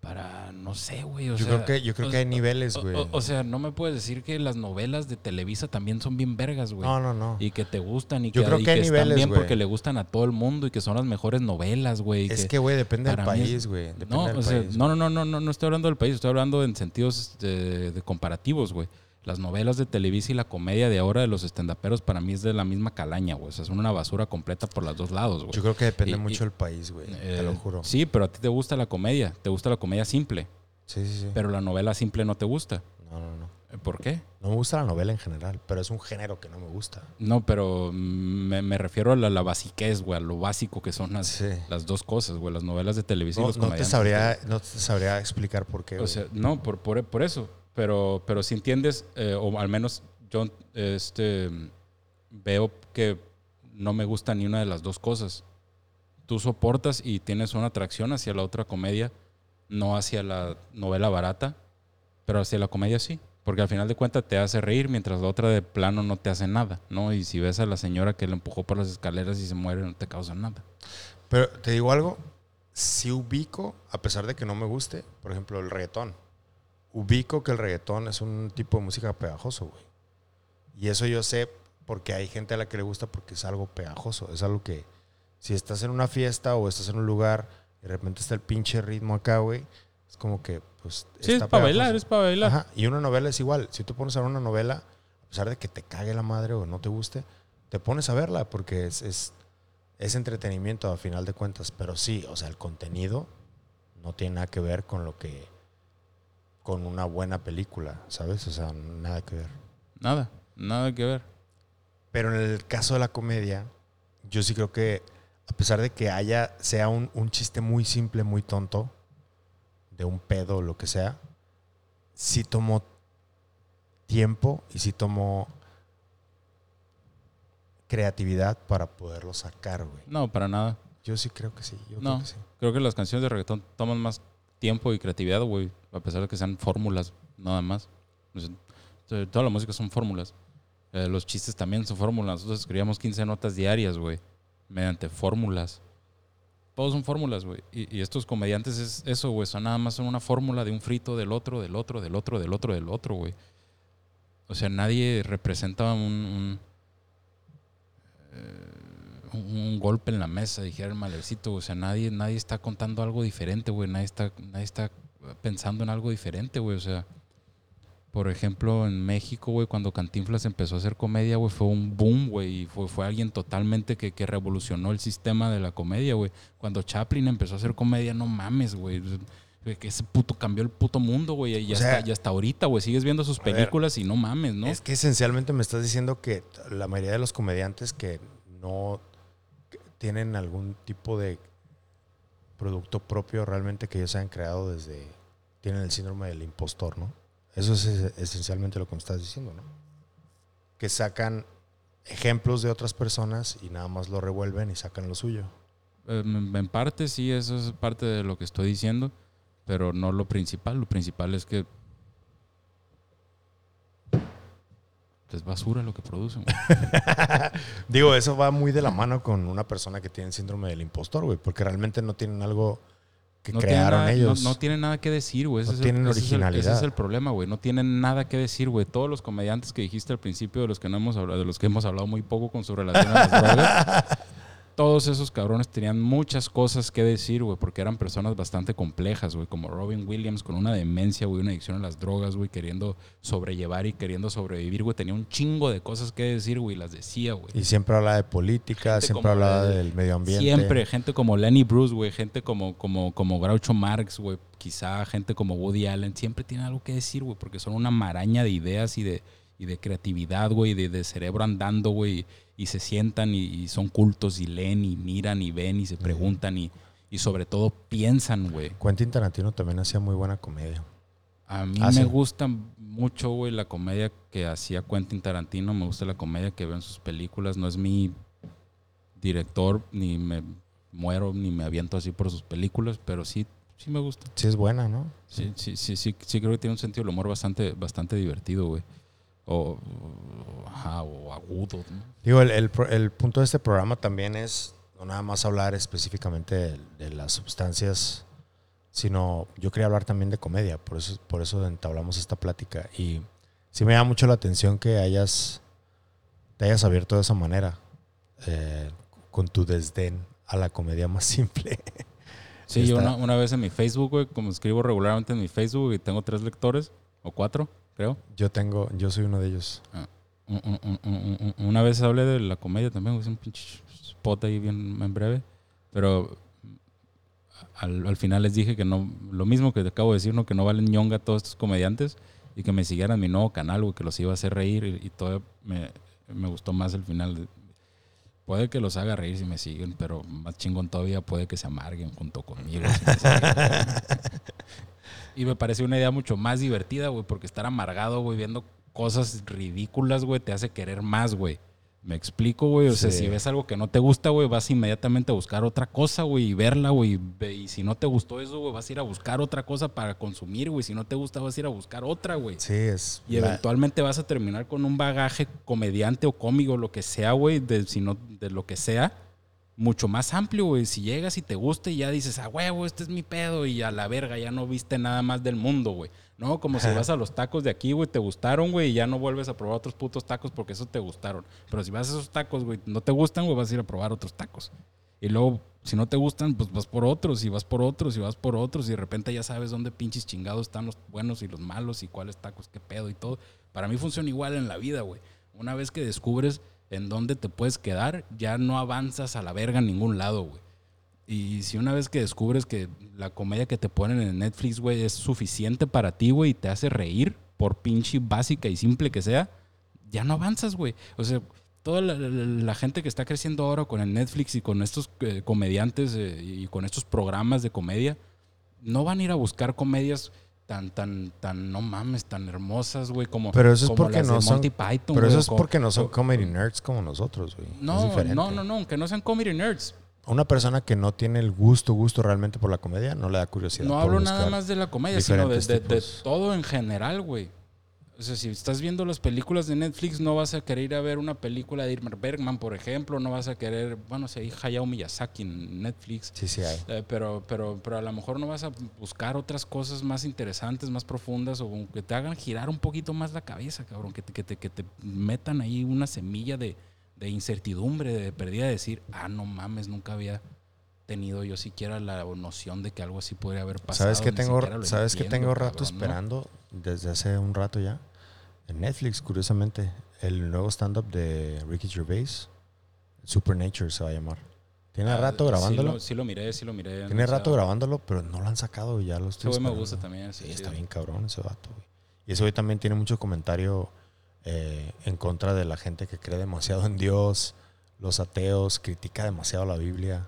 para, no sé, güey, o yo sea, creo que, yo creo o que hay niveles, güey. O, o sea, no me puedes decir que las novelas de Televisa también son bien vergas, güey. no, no, no. Y que te gustan y Yo que, creo y que hay están niveles, bien porque le gustan a todo el mundo y que son las mejores novelas, güey. Es que, güey, depende del país, güey. Depende no, del o sea, país. no, no, no, no, no, no estoy hablando del país, estoy hablando en sentidos de, de comparativos, güey. Las novelas de Televisa y la comedia de ahora de los estendaperos para mí es de la misma calaña, güey. O sea, son una basura completa por los dos lados, güey. Yo creo que depende Y- mucho y- del país, güey. te Eh, lo juro. Sí, pero a ti te gusta la comedia, te gusta la comedia simple, Sí, sí, sí. pero la novela simple no te gusta. No, no, no. Eh, ¿Por qué? No me gusta la novela en general, pero es un género que no me gusta. No, pero me, me refiero a la, la basiquez, güey, a lo básico que son las, Sí. las dos cosas, güey, las novelas de televisión y No, los no te sabría, no te sabría explicar por qué. O güey. sea, no, por, por, por eso. Pero, pero si entiendes, eh, o al menos yo este, veo que no me gusta ni una de las dos cosas. Tú soportas y tienes una atracción hacia la otra comedia, no hacia la novela barata, pero hacia la comedia sí. Porque al final de cuentas te hace reír, mientras la otra de plano no te hace nada, ¿no? Y si ves a la señora que le empujó por las escaleras y se muere, no te causa nada. Pero te digo algo, si ubico, a pesar de que no me guste, por ejemplo, el reggaetón. Ubico que el reggaetón es un tipo de música pegajoso, güey. Y eso yo sé porque hay gente a la que le gusta porque es algo pegajoso. Es algo que si estás en una fiesta o estás en un lugar y de repente está el pinche ritmo acá, güey, es como que, pues. Sí, es para bailar, es para bailar. Ajá, Y una novela es igual. Si tú pones a ver una novela, a pesar de que te cague la madre o no te guste, te pones a verla porque es, es, es entretenimiento a final de cuentas. Pero sí, o sea, el contenido no tiene nada que ver con lo que. Con una buena película, ¿sabes? O sea, nada que ver. Nada, nada que ver. Pero en el caso de la comedia, yo sí creo que, a pesar de que haya, sea un, un chiste muy simple, muy tonto, de un pedo o lo que sea, sí tomó tiempo y sí tomó creatividad para poderlo sacar, güey. No, para nada. Yo sí creo que sí. Yo No. creo que sí. Creo que las canciones de reggaetón toman más tiempo y creatividad, güey, a pesar de que sean fórmulas, nada más. To- toda la música son fórmulas. Eh, los chistes también son fórmulas. Nosotros escribíamos 15 notas diarias, güey, mediante fórmulas. Todos son fórmulas, güey. Y, estos comediantes es eso, güey. Son nada más son una fórmula de un frito, del otro, del otro, del otro, del otro, del otro, güey. O sea, nadie representa un, un, eh, un- un golpe en la mesa, dijera el malercito. O sea, nadie, nadie está contando algo diferente, güey. Nadie está, nadie está pensando en algo diferente, güey. O sea, por ejemplo, en México, güey, cuando Cantinflas empezó a hacer comedia, güey, fue un boom, güey. Y fue, fue alguien totalmente que, que revolucionó el sistema de la comedia, güey. Cuando Chaplin empezó a hacer comedia, no mames, güey. Que ese puto cambió el puto mundo, güey. Y, hasta, y hasta ahorita, güey, sigues viendo sus ver, películas y no mames, ¿no? Es que esencialmente me estás diciendo que la mayoría de los comediantes que no tienen algún tipo de producto propio realmente que ellos hayan creado desde... Tienen el síndrome del impostor, ¿no? Eso es es- esencialmente lo que me estás diciendo, ¿no? Que sacan ejemplos de otras personas y nada más lo revuelven y sacan lo suyo. Eh, en parte sí, eso es parte de lo que estoy diciendo, pero no lo principal. Lo principal es que es basura lo que producen. *laughs* Digo, eso va muy de la mano con una persona que tiene síndrome del impostor, güey, porque realmente no tienen algo que No crearon nada- ellos. No, no tienen nada que decir, güey. No es el- tienen ese es el- Ese es, originalidad. el problema, güey. No tienen nada que decir, güey. Todos los comediantes que dijiste al principio, de los que no hemos hablado, de los que hemos hablado muy poco con su relación a las *laughs* drogas, todos esos cabrones tenían muchas cosas que decir, güey, porque eran personas bastante complejas, güey, como Robin Williams con una demencia, güey, una adicción a las drogas, güey, queriendo sobrellevar y queriendo sobrevivir, güey. Tenía un chingo de cosas que decir, güey, las decía, güey. Y siempre hablaba de política, Gente siempre hablaba de- del medio ambiente. Siempre, gente como Lenny Bruce, güey, gente como, como, como Groucho Marx, güey, quizá gente como Woody Allen, siempre tienen algo que decir, güey, porque son una maraña de ideas y de, y de creatividad, güey, de, de cerebro andando, güey, y, se sientan y, y son cultos y leen y miran y ven y se preguntan y, y sobre todo piensan, güey. Quentin Tarantino también hacía muy buena comedia. A mí Ah, me sí. gusta mucho, güey, la comedia que hacía Quentin Tarantino. Me gusta la comedia que veo en sus películas. No es mi director, ni me muero, ni me aviento así por sus películas, pero sí, sí me gusta. Sí es buena, ¿no? Sí, sí, sí, sí, sí creo que tiene un sentido del humor bastante, bastante divertido, güey. O- ajá, o agudo, ¿no? Digo, el, el punto de este programa también es no nada más hablar específicamente de, de las sustancias, sino yo quería hablar también de comedia, por eso, por eso entablamos esta plática. Y sí me llama mucho la atención que hayas, te hayas abierto de esa manera, eh, con tu desdén a la comedia más simple. Sí, yo una, una vez en mi Facebook, güey, como escribo regularmente en mi Facebook y tengo tres lectores, o cuatro, creo. Yo tengo, yo soy uno de ellos. Un- Una vez hablé de la comedia también, es un pinche spot ahí bien en breve. Pero al, al final les dije que no, lo mismo que te acabo de decir, ¿no? que no valen ñonga todos estos comediantes y que me siguieran mi nuevo canal, güey, que los iba a hacer reír y, y todo me, me gustó más el final. Puede que los haga reír si me siguen, pero más chingón todavía puede que se amarguen junto conmigo. si me siguen. *laughs* y me parece una idea mucho más divertida, güey, porque estar amargado, güey, viendo cosas ridículas, güey, te hace querer más, güey. Me explico, güey. O sea, si ves algo que no te gusta, güey, vas inmediatamente a buscar otra cosa, güey, y verla, güey. y si no te gustó eso, güey, vas a ir a buscar otra cosa para consumir, güey. Si no te gusta, vas a ir a buscar otra, güey. Sí, es... Y la- eventualmente vas a terminar con un bagaje comediante o cómico, lo que sea, güey, de, si no- de lo que sea, mucho más amplio, güey. Si llegas y te gusta y ya dices, ah, huevo, este es mi pedo, y a la verga, ya no viste nada más del mundo, güey. No, como si vas a los tacos de aquí, güey, te gustaron, güey, y ya no vuelves a probar otros putos tacos porque esos te gustaron. Pero si vas a esos tacos, güey, no te gustan, güey, vas a ir a probar otros tacos. Y luego, si no te gustan, pues vas por otros, y vas por otros, y vas por otros, y de repente ya sabes dónde pinches chingados están los buenos y los malos, y cuáles tacos, qué pedo y todo. Para mí funciona igual en la vida, güey. Una vez que descubres en dónde te puedes quedar, ya no avanzas a la verga en ningún lado, güey. Y si una vez que descubres que la comedia que te ponen en Netflix, güey, es suficiente para ti, güey, y te hace reír, por pinche básica y simple que sea, ya no avanzas, güey. O sea, toda la, la- la gente que está creciendo ahora con el Netflix y con estos eh, comediantes eh, y con estos programas de comedia, no van a ir a buscar comedias tan, tan, tan, no mames, tan hermosas, güey, como, Pero eso es como porque las de no son- Monty Python, Pero eso es porque no son comedy nerds como nosotros, güey. No, no, no, no, que no sean comedy nerds. Una persona que no tiene el gusto, gusto realmente por la comedia, no le da curiosidad. No hablo nada más de la comedia, sino de, todo en general, güey. O sea, si estás viendo las películas de Netflix, no vas a querer ir a ver una película de Irmer Bergman, por ejemplo. No vas a querer, bueno, si hay Hayao Miyazaki en Netflix. Sí, sí hay. eh, pero, pero, pero a lo mejor no vas a buscar otras cosas más interesantes, más profundas, o que te hagan girar un poquito más la cabeza, cabrón. Que te, que te, que te metan ahí una semilla de, de incertidumbre, de perdida, de decir, ah, no mames, nunca había tenido yo siquiera la noción de que algo así podría haber pasado. ¿Sabes ni tengo, ¿sabes entiendo, tengo rato cabrón, ¿no? esperando desde hace un rato ya? En Netflix, curiosamente. El nuevo stand-up de Ricky Gervais. Supernature se va a llamar. Tiene Ah, rato sí grabándolo. lo- Sí lo, miré, sí lo miré. Tiene rato grabándolo, pero no lo han sacado y ya lo Ese estoy güey me gusta también. Sí, Sí, está bien cabrón ese vato, güey. Y ese güey también tiene mucho comentario eh, en contra de la gente que cree demasiado en Dios, los ateos, critica demasiado la Biblia.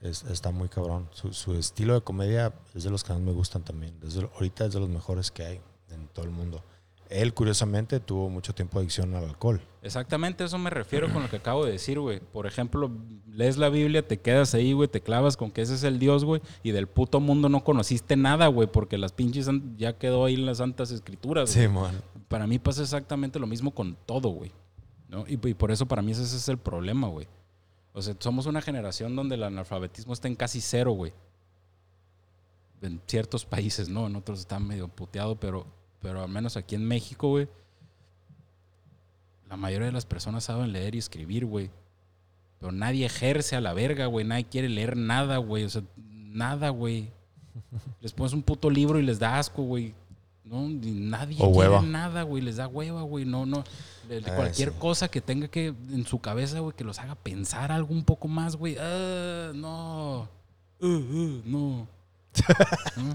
Es- está muy cabrón. Su, su estilo de comedia es de los que más me gustan también. Desde, ahorita es de los mejores que hay en todo el mundo. Él, curiosamente, tuvo mucho tiempo de adicción al alcohol. Exactamente, eso me refiero con lo que acabo de decir, güey. Por ejemplo, lees la Biblia, te quedas ahí, güey, te clavas con que ese es el Dios, güey, y del puto mundo no conociste nada, güey, porque las pinches ya quedó ahí en las santas escrituras. güey. man. Para mí pasa exactamente lo mismo con todo, güey. ¿no? Y, por eso para mí ese, ese es el problema, güey. O sea, somos una generación donde el analfabetismo está en casi cero, güey. En ciertos países, ¿no? En otros está medio puteado, pero, pero al menos aquí en México, güey, la mayoría de las personas saben leer y escribir, güey. Pero nadie ejerce a la verga, güey. Nadie quiere leer nada, güey. O sea, nada, güey. Les pones un puto libro y les da asco, güey. No, Ni nadie O quiere hueva. nada, güey. Les da hueva, güey. No, no. De- de Ah, cualquier sí. cosa que tenga que en su cabeza, güey, que los haga pensar algo un poco más, güey. Ah, no. Uh, uh, no. *laughs* ¿No?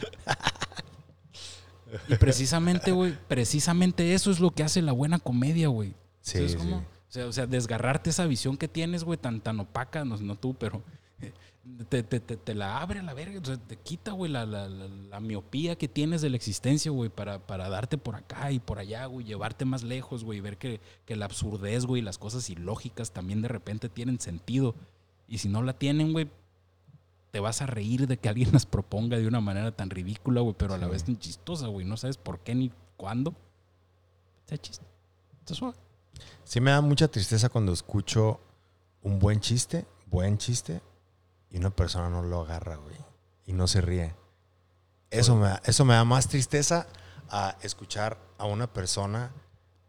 Y precisamente, güey, precisamente eso es lo que hace la buena comedia, güey. Sí, ¿Sabes sí. O sea, o sea, desgarrarte esa visión que tienes, güey, tan, tan opaca, no, no tú, pero te, te, te, te la abre a la verga, o sea, te quita, güey, la, la, la, la miopía que tienes de la existencia, güey, para, para darte por acá y por allá, güey, llevarte más lejos, güey, ver que, que la absurdez, güey, las cosas ilógicas también de repente tienen sentido. Y si no la tienen, güey, te vas a reír de que alguien las proponga de una manera tan ridícula, güey, pero a la vez tan chistosa, güey. No sabes por qué ni cuándo. Está chiste. Está suave. Sí me da mucha tristeza cuando escucho un buen chiste, buen chiste, y una persona no lo agarra, güey, y no se ríe. Eso me, da, eso me da más tristeza a escuchar a una persona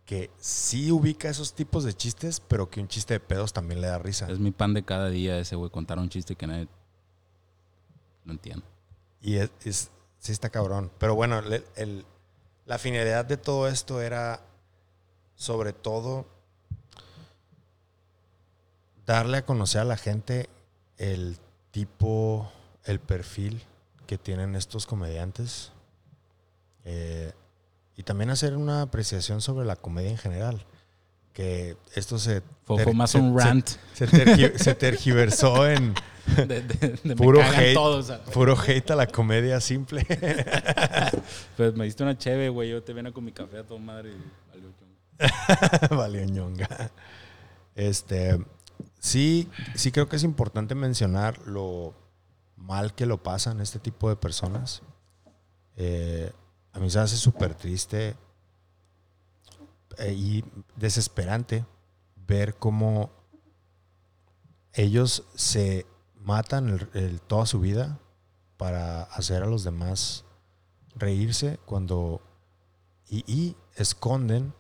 que sí ubica esos tipos de chistes, pero que un chiste de pedos también le da risa. Es mi pan de cada día ese, güey, contar un chiste que nadie no entiende. Y es, es- sí está cabrón. Pero bueno, el- el- la finalidad de todo esto era, sobre todo, darle a conocer a la gente el tipo, el perfil que tienen estos comediantes. Eh, y también hacer una apreciación sobre la comedia en general. Que esto se... Fue, más se- un rant Se, tergi- se tergiversó *laughs* en de, de- de Puro hate. todos. puro hate a la comedia simple. *laughs* Pues me diste una cheve, güey. Yo te vengo con mi café a tu madre y valió chungo. *laughs* Valió ñonga. Este, sí, sí creo que es importante mencionar lo mal que lo pasan este tipo de personas. Eh, a mí se hace súper triste eh, y desesperante ver cómo ellos se matan toda su vida para hacer a los demás reírse cuando y, y esconden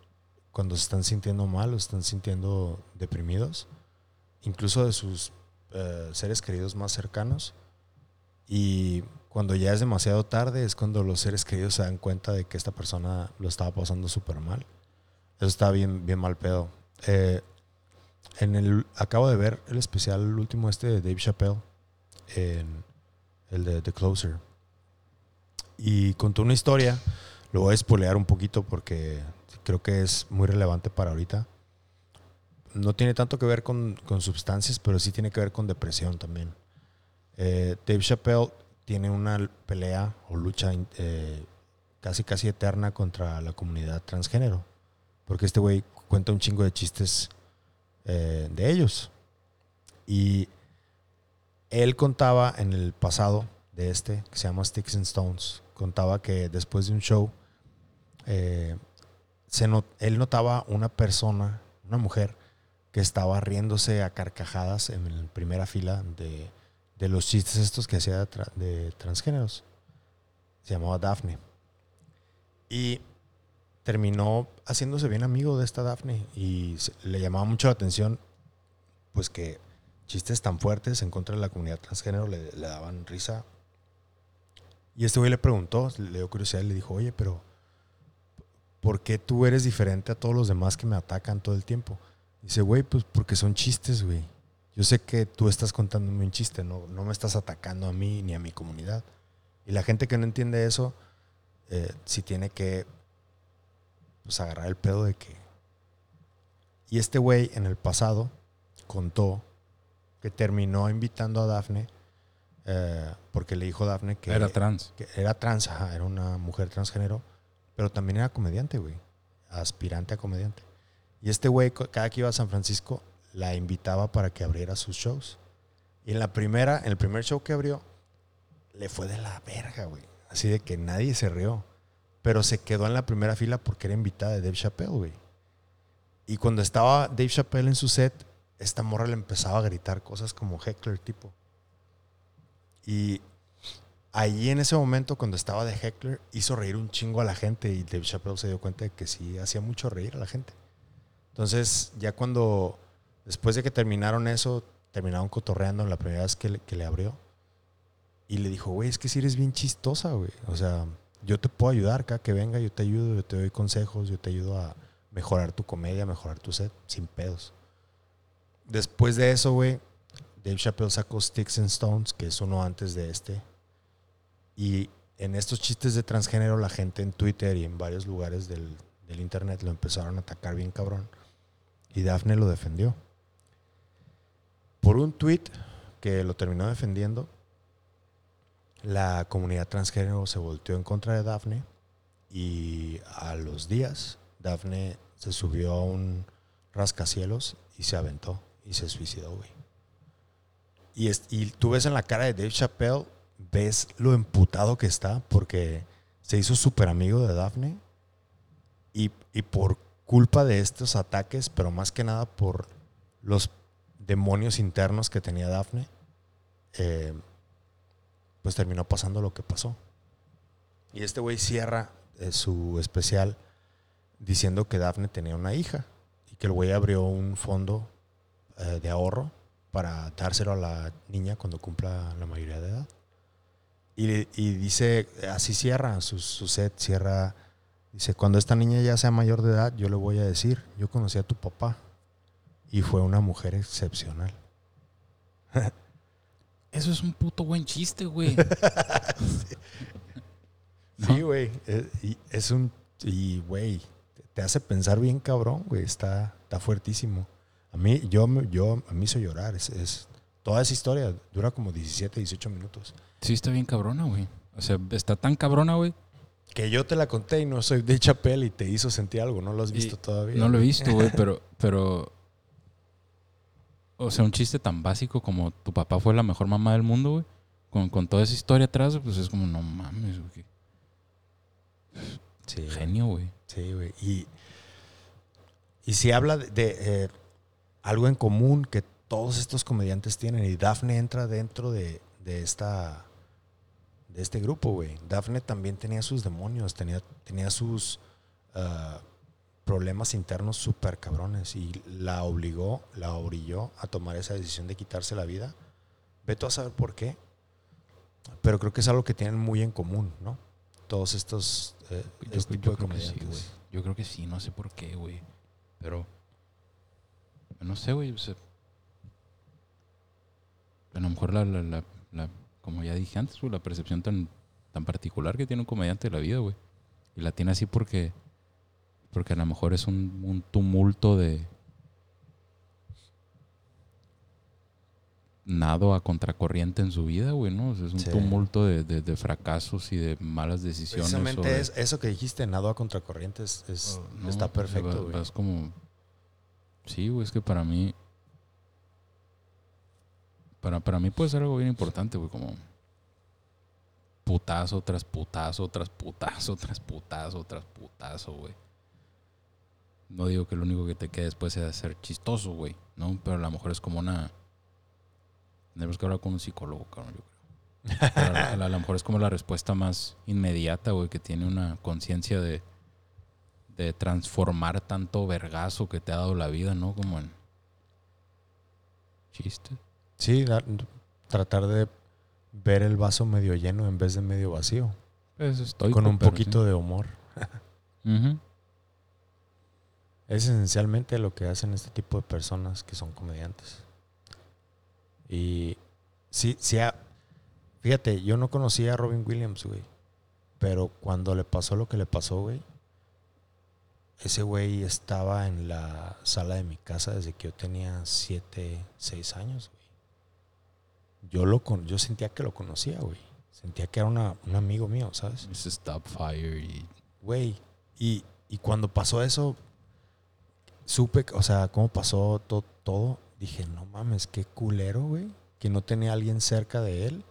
cuando se están sintiendo mal o están sintiendo deprimidos, incluso de sus eh, seres queridos más cercanos. Y cuando ya es demasiado tarde es cuando los seres queridos se dan cuenta de que esta persona lo estaba pasando súper mal. Eso está bien, bien mal pedo. Eh, en el, acabo de ver el especial último este de Dave Chappelle, en el de The Closer. Y contó una historia, lo voy a spoilear un poquito porque creo que es muy relevante para ahorita. No tiene tanto que ver con, con sustancias, pero sí tiene que ver con depresión también. Eh, Dave Chappelle tiene una pelea o lucha eh, casi casi eterna contra la comunidad transgénero. Porque este güey cuenta un chingo de chistes eh, de ellos. Y él contaba en el pasado de este, que se llama Sticks and Stones, contaba que después de un show, se not- él notaba una persona, una mujer, que estaba riéndose a carcajadas en la primera fila de, de los chistes estos que hacía de, tra- de transgéneros. Se llamaba Daphne. Y terminó haciéndose bien amigo de esta Daphne y le llamaba mucho la atención pues que chistes tan fuertes en contra de la comunidad transgénero le, le daban risa. Y este güey le preguntó, le dio curiosidad y le dijo, oye, pero ¿por qué tú eres diferente a todos los demás que me atacan todo el tiempo? Dice, güey, pues porque son chistes, güey. Yo sé que tú estás contándome un chiste, no, no me estás atacando a mí ni a mi comunidad. Y la gente que no entiende eso, eh, sí tiene que pues, agarrar el pedo de que... Y este güey en el pasado contó que terminó invitando a Dafne eh, porque le dijo Dafne que Era trans. que era trans, ajá, era una mujer transgénero, pero también era comediante, güey, aspirante a comediante. Y este güey, cada que iba a San Francisco, la invitaba para que abriera sus shows. Y en la primera, en el primer show que abrió, le fue de la verga, güey. Así de que nadie se rió. Pero se quedó en la primera fila porque era invitada de Dave Chappelle, güey. Y cuando estaba Dave Chappelle en su set, esta morra le empezaba a gritar cosas como heckler tipo. Y ahí en ese momento, cuando estaba de heckler, hizo reír un chingo a la gente y Dave Chappelle se dio cuenta de que sí hacía mucho reír a la gente. Entonces, ya cuando, después de que terminaron eso, terminaron cotorreando la primera vez que le, abrió. Y le dijo, güey, es que si eres bien chistosa, güey. O sea, yo te puedo ayudar cada que venga, yo te ayudo, yo te doy consejos, yo te ayudo a mejorar tu comedia, mejorar tu set, sin pedos. Después de eso, güey, Dave Chappelle sacó Sticks and Stones, que es uno antes de este. Y en estos chistes de transgénero, la gente en Twitter y en varios lugares del, del internet lo empezaron a atacar bien cabrón. Y Daphne lo defendió. Por un tweet, que lo terminó defendiendo, la comunidad transgénero se volteó en contra de Daphne y a los días Daphne se subió a un rascacielos y se aventó y se suicidó, güey. Y, es- y tú ves en la cara de Dave Chappelle, ves lo emputado que está porque se hizo súper amigo de Daphne y, y por culpa de estos ataques, pero más que nada por los demonios internos que tenía Daphne, eh, pues terminó pasando lo que pasó. Y este güey cierra eh, su especial diciendo que Daphne tenía una hija y que el güey abrió un fondo eh, de ahorro para dárselo a la niña cuando cumpla la mayoría de edad. Y, dice, así cierra su set, cierra, dice, cuando esta niña ya sea mayor de edad, yo le voy a decir, yo conocí a tu papá y fue una mujer excepcional. *laughs* Eso es un puto buen chiste, güey. *laughs* Sí, güey. eh, y Es un. Y, güey, te hace pensar bien cabrón, güey. Está, está fuertísimo. A mí, yo, me- yo, a mí hizo llorar. Es, es- toda esa historia dura como 17, 18 minutos. Sí, está bien cabrona, güey. O sea, está tan cabrona, güey. Que yo te la conté y no soy de Chapel y te hizo sentir algo. No lo has visto Y todavía. No lo he visto, güey, *laughs* pero, pero. O sea, un chiste tan básico como tu papá fue la mejor mamá del mundo, güey. Con, con toda esa historia atrás, pues es como, no mames, güey. Sí. Genio, güey. Sí, güey. Y, y si habla de, de, eh, algo en común que todos estos comediantes tienen y Daphne entra dentro de, de esta de este grupo, güey. Daphne también tenía sus demonios, tenía, tenía sus ah, problemas internos súper cabrones y la obligó, la orilló a tomar esa decisión de quitarse la vida. Veto a saber por qué, pero creo que es algo que tienen muy en común, ¿no? Todos estos eh, Yo, este yo de creo que sí, comediantes. Yo creo que sí, no sé por qué, güey. Pero. No sé, güey. o sea, a lo mejor la, la, la, la- como ya dije antes, güey, la percepción tan, tan particular que tiene un comediante de la vida, güey. Y la tiene así porque. Porque a lo mejor es un, un tumulto de. Nado a contracorriente en su vida, güey, ¿no? O sea, es un Sí. tumulto de, de- de fracasos y de malas decisiones. Precisamente es, eso que dijiste, nado a contracorriente, es, es- Oh, no, está perfecto, güey. vas como. Sí, güey, es que para mí. Para, para mí puede ser algo bien importante, güey, como. Putazo tras putazo, tras putazo, tras putazo, tras putazo, güey. No digo que lo único que te quede después sea ser chistoso, güey, ¿no? Pero a lo mejor es como una. Tenemos que hablar con un psicólogo, cabrón, yo creo. A, a- lo mejor es como la respuesta más inmediata, güey, que tiene una conciencia de, de transformar tanto vergazo que te ha dado la vida, ¿no? Como en chiste. Sí, tratar de ver el vaso medio lleno en vez de medio vacío. Pues estoy con un poquito de humor. Es esencialmente lo que hacen este tipo de personas que son comediantes. Y sí, sí, ha- fíjate, yo no conocía a Robin Williams, güey. Pero cuando le pasó lo que le pasó, güey, ese güey estaba en la sala de mi casa desde que yo tenía 7, 6 años, güey. Yo, lo con, yo sentía que lo conocía, güey. Sentía que era una- un amigo mío, ¿sabes? Mrs. Stop Fire y Güey, y, y cuando pasó eso, supe, o sea, cómo pasó to- todo, dije, no mames, qué culero, güey, que no tenía alguien cerca de él,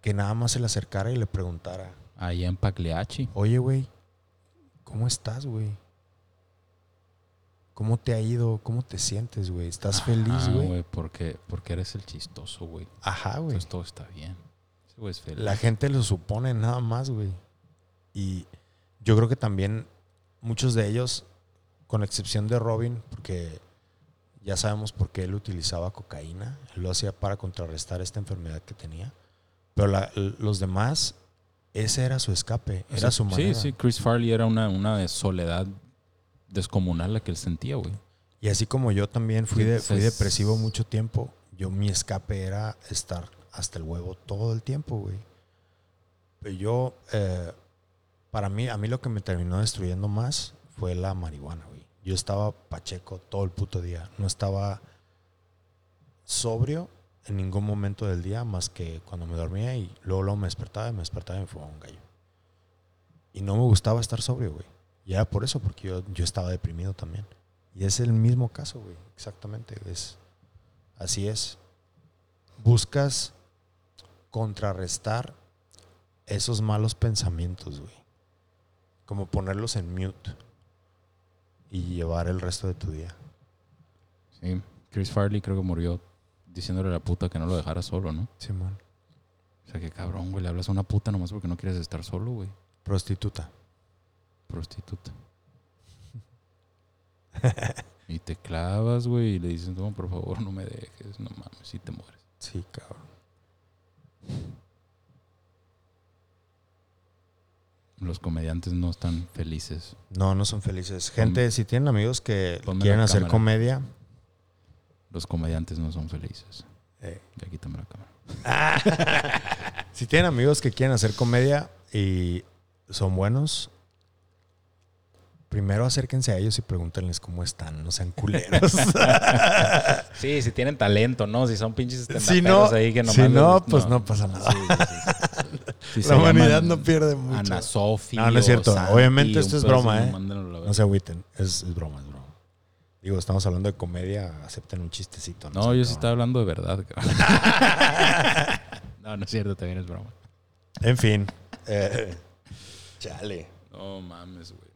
que nada más se le acercara y le preguntara, allá en Pagliacci. oye, güey, ¿cómo estás, güey? ¿Cómo te ha ido? ¿Cómo te sientes, güey? ¿Estás feliz, Ah, güey? porque, porque eres el chistoso, güey. Ajá, güey. Entonces todo está bien. Ese güey es feliz. La gente lo supone nada más, güey. Y yo creo que también muchos de ellos, con excepción de Robin, porque ya sabemos por qué él utilizaba cocaína, él lo hacía para contrarrestar esta enfermedad que tenía. Pero la- los demás, ese era su escape, O era su manera. Sí, sí, Chris Farley era una, una soledad descomunal la que él sentía, güey. Y así como yo también fui, de, fui Es- depresivo mucho tiempo, yo mi escape era estar hasta el huevo todo el tiempo, güey. Pero yo, eh, para mí, a mí lo que me terminó destruyendo más fue la marihuana, güey. Yo estaba pacheco todo el puto día. No estaba sobrio, en ningún momento del día más que cuando me dormía y luego, luego me despertaba y me despertaba y me fumaba un gallo. Y no me gustaba estar sobrio, güey. Y era por eso, porque yo, yo estaba deprimido también. Y es el mismo caso, güey. Exactamente. Es, así es. Buscas contrarrestar esos malos pensamientos, güey. Como ponerlos en mute y llevar el resto de tu día. Sí. Chris Farley creo que murió diciéndole a la puta que no lo dejara solo, ¿no? Simón. O sea, que cabrón, güey, le hablas a una puta nomás porque no quieres estar solo, güey. Prostituta. Prostituta. y te clavas, güey, y le dices, no, por favor, no me dejes, no mames, si te mueres. Sí, cabrón. Los comediantes no están felices. No, no son felices. Gente, si tienen amigos que quieren hacer cámara. comedia, Los comediantes no son felices. eh, Ya quítame la cámara. *laughs* si tienen amigos que quieren hacer comedia y son buenos, primero acérquense a ellos y pregúntenles cómo están, no sean culeros. *laughs* Sí, si tienen talento, ¿no? Si son pinches si no, ahí que nomás si no, les- pues no, pasa nada. Sí, sí, sí. *laughs* Si se La humanidad no pierde mucho. Ana Sofía. No, no es cierto. Santi, Obviamente esto es broma, ¿eh? No se agüiten, es, es broma, es broma. Digo, estamos hablando de comedia, acepten un chistecito. No, sé, yo sí estaba hablando de verdad. cabrón. *laughs* no, no es cierto, también es broma. En fin. eh, chale. No mames, güey.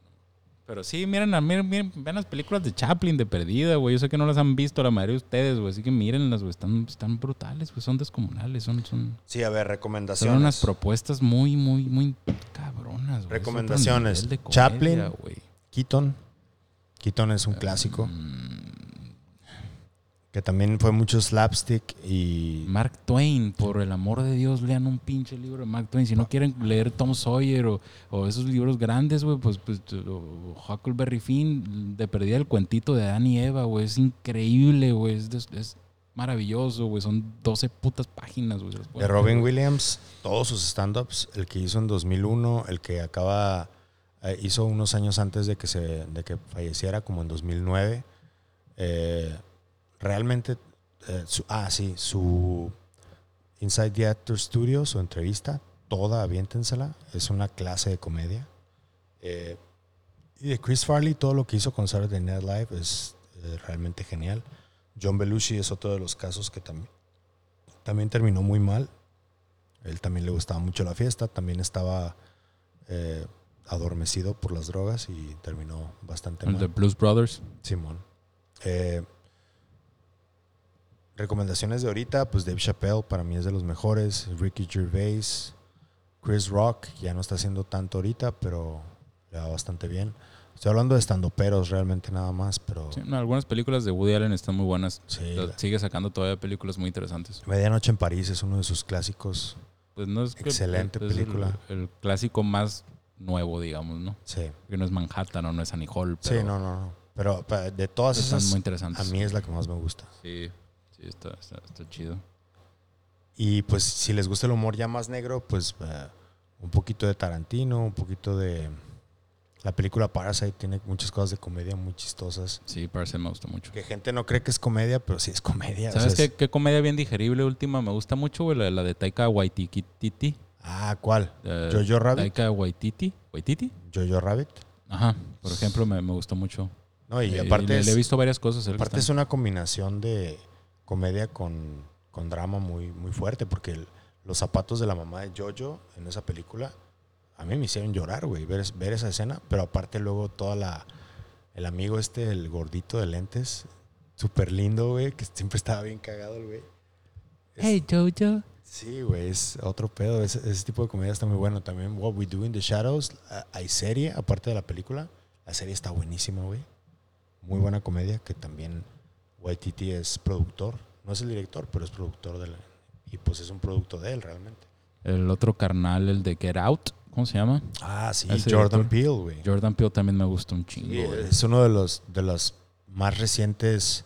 Pero sí, miren, miren, miren, vean las películas de Chaplin de perdida, güey. Yo sé que no las han visto la mayoría de ustedes, güey. Así que mírenlas, güey. Están, están brutales, güey. Son descomunales. Son, son, Sí, a ver, son recomendaciones. unas propuestas muy, muy, muy cabronas, güey. Recomendaciones. comedia, Chaplin. güey. Keaton. Keaton es un clásico. Que también fue mucho slapstick y... Mark Twain, por el amor de Dios, lean un pinche libro de Mark Twain. Si no quieren leer Tom Sawyer o, o esos libros grandes, güey, pues, pues o Huckleberry Finn, de perdida el cuentito de Adán y Eva, güey. Es increíble, güey. Es, es maravilloso, güey. Son 12 putas páginas, güey. De Robin. Williams, todos sus stand-ups, el que hizo en 2001, el que acaba, eh, hizo unos años antes de que, se, de que falleciera, como en 2009. eh, realmente, eh, su- ah, sí, su Inside the Actor Studio, su entrevista, toda aviéntensela, es una clase de comedia. Eh, y de Chris Farley, todo lo que hizo con Saturday Night Live es eh, realmente genial. John Belushi es otro de los casos que también, también terminó muy mal. Él también le gustaba mucho la fiesta, también estaba eh, adormecido por las drogas y terminó bastante mal. Blues Brothers. Simón. Eh, recomendaciones de ahorita, pues Dave Chappelle para mí es de los mejores. Ricky Gervais, Chris Rock, ya no está haciendo tanto ahorita, pero le va bastante bien. Estoy hablando de estandoperos realmente nada más, pero Sí, no, algunas películas de Woody Allen están muy buenas. sí, la- Sigue sacando todavía películas muy interesantes. Medianoche en París es uno de sus clásicos. Pues no es que- Excelente es el- película. El, clásico más nuevo, digamos, ¿no? Sí, Que no es Manhattan o no es Annie Hall. sí, no, no, no. Pero de todas esas, muy a interesantes. mí es la que más me gusta. Sí, está, está, está chido. Y pues si les gusta el humor ya más negro, pues eh, un poquito de Tarantino, un poquito de... La película Parasite tiene muchas cosas de comedia muy chistosas. Sí, Parasite me gusta mucho. Que gente no cree que es comedia, pero sí es comedia. o ¿Sabes sea, qué, es- qué comedia bien digerible última? Me gusta mucho, güey, la, la de Taika Waititi. Ah, ¿cuál? Eh, Jojo Rabbit. Taika Waititi. ¿Waititi? Jojo Rabbit. Ajá, por ejemplo, me, me gustó mucho. No, y Eh, aparte, le, es, le he visto varias cosas. aparte es una combinación de comedia con, con drama muy, muy fuerte, porque el- los zapatos de la mamá de Jojo en esa película a mí me hicieron llorar, güey, ver, es- ver esa escena, pero aparte luego toda la... El amigo este, el gordito de lentes, súper lindo, güey, que siempre estaba bien cagado el güey. Es- Hey, Jojo. Sí, güey, es otro pedo. Ese, ese tipo de comedia está muy bueno. También What We Do in the Shadows. Hay serie, aparte de la película. La serie está buenísima, güey. Muy buena comedia, que también Waititi es productor. No es el director, pero es productor de la... Y pues es un producto de él, realmente. El otro carnal, el de Get Out. ¿Cómo se llama? Ah, sí, Ese Jordan. Peele, güey. Jordan Peele también me gusta un chingo. Sí, es uno de los, de los más recientes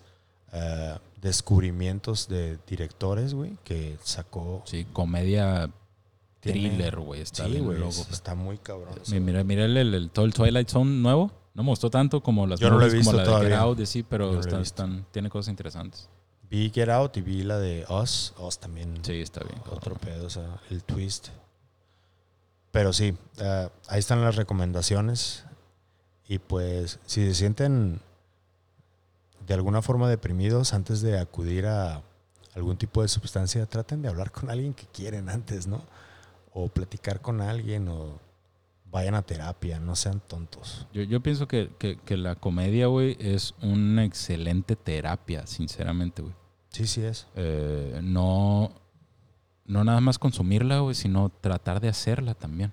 eh, descubrimientos de directores, güey, que sacó... Sí, comedia tiene- thriller, güey. Está Sí, bien loco. está muy cabrón. Mi- Mira, mira el, el- el- todo el Twilight Zone nuevo. No me gustó tanto como las Yo no lo he movies, como la de Get. Out, y sí, pero no están, tiene cosas interesantes. Vi Get Out y vi la de Us. Us también. Sí, está bien. Otro pedo, o sea, el twist. Pero sí, eh, ahí están las recomendaciones. Y pues, si se sienten de alguna forma deprimidos antes de acudir a algún tipo de sustancia, traten de hablar con alguien que quieren antes, ¿no? O platicar con alguien o vayan a terapia, no sean tontos. Yo, yo pienso que, que- que la comedia, güey, es una excelente terapia, sinceramente, güey. Sí, sí es. Eh, no, no nada más consumirla, güey, sino tratar de hacerla también.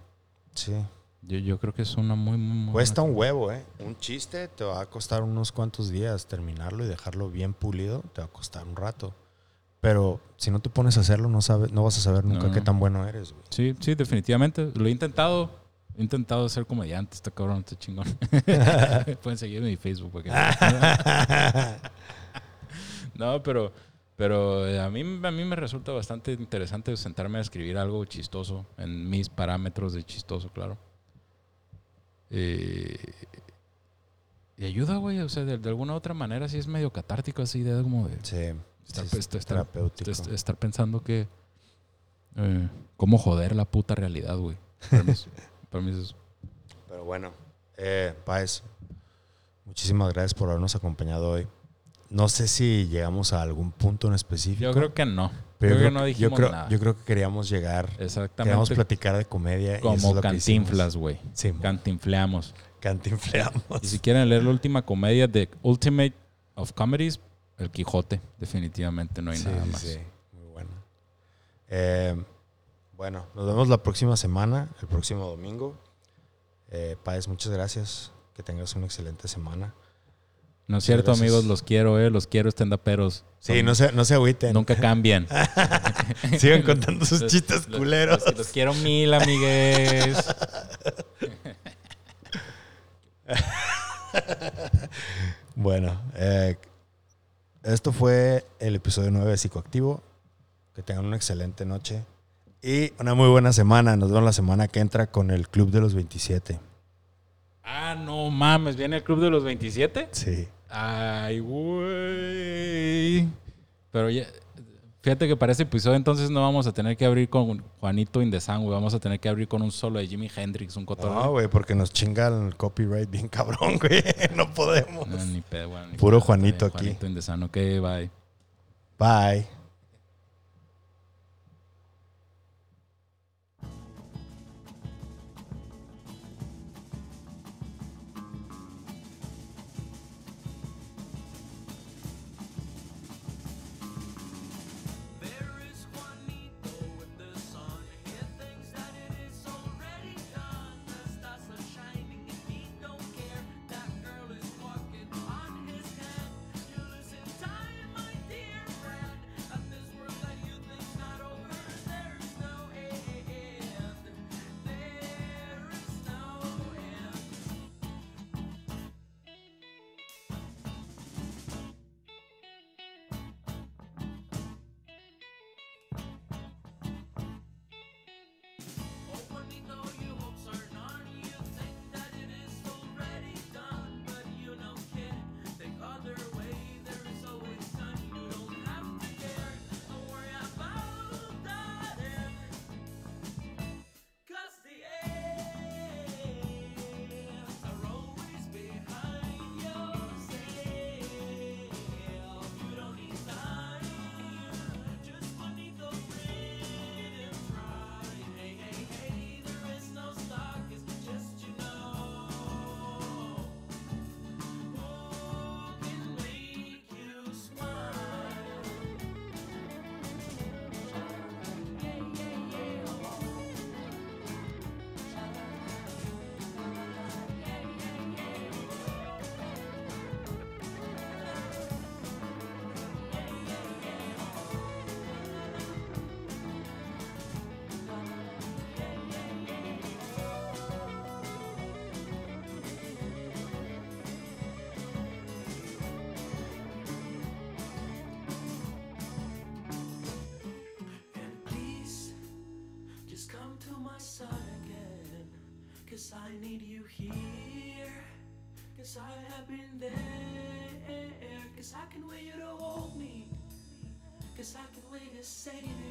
Sí. Yo, yo creo que es una muy, muy, muy Cuesta buena- un huevo, ¿eh? Un chiste te va a costar unos cuantos días terminarlo y dejarlo bien pulido, te va a costar un rato. Pero si no te pones a hacerlo, no, sabes, no vas a saber nunca No. qué tan bueno eres, güey. Sí, sí, definitivamente. Lo he intentado. He intentado ser comediante. Está cabrón, está chingón. *laughs* Pueden seguirme en mi Facebook. porque- *laughs* *laughs* no, pero, pero eh, a, mí, a mí me resulta bastante interesante sentarme a escribir algo chistoso, en mis parámetros de chistoso, claro. Eh, y ayuda, güey. O sea, de, de alguna otra manera sí es medio catártico, así de como de Sí. estar, sí, estar- estar- terapéutico. est- estar pensando que. eh, cómo joder la puta realidad, güey. Eso. Pero bueno, eh, Paez, muchísimas gracias por habernos acompañado hoy. No sé si llegamos a algún punto en específico. Yo creo que no. pero creo yo que no yo dijimos creo, nada. yo creo que queríamos llegar, queríamos Exactamente. platicar de comedia. y eso es Como lo que cantinflas, güey. Sí, mo- Cantinfleamos. cantinfleamos. Y si quieren leer la última comedia de Ultimate of Comedies, El Quijote, definitivamente no hay Sí, nada sí, más. sí, muy bueno. Eh, bueno, nos vemos la próxima semana, el próximo domingo. Eh, Páez, muchas gracias. Que tengas una excelente semana. No es cierto, gracias. amigos, los quiero, eh, los quiero, peros. Sí, no se, no se agüiten. Nunca cambien. *laughs* Sigan contando sus chistes los- culeros. Los, los quiero mil, amigues. *laughs* Bueno, eh, esto fue el episodio 9 de Psicoactivo. Que tengan una excelente noche y una muy buena semana. Nos vemos la semana que entra con el Club de los 27. ah, no mames, ¿viene el club de los 27? Sí. Ay, güey. Pero ya, fíjate que para este episodio entonces no vamos a tener que abrir con Juanito Indezán, güey. Vamos a tener que abrir con un solo de Jimi Hendrix, un cotorreo. No, güey, porque nos chinga el copyright bien cabrón, *laughs* güey. No podemos. No, ni pedo, güey, Puro pedo, Juanito aquí. Juanito Indezán, ok, bye. Bye. Cause I need you here. Cause I have been there. Cause I can wait you to hold me. Cause I can wait to you.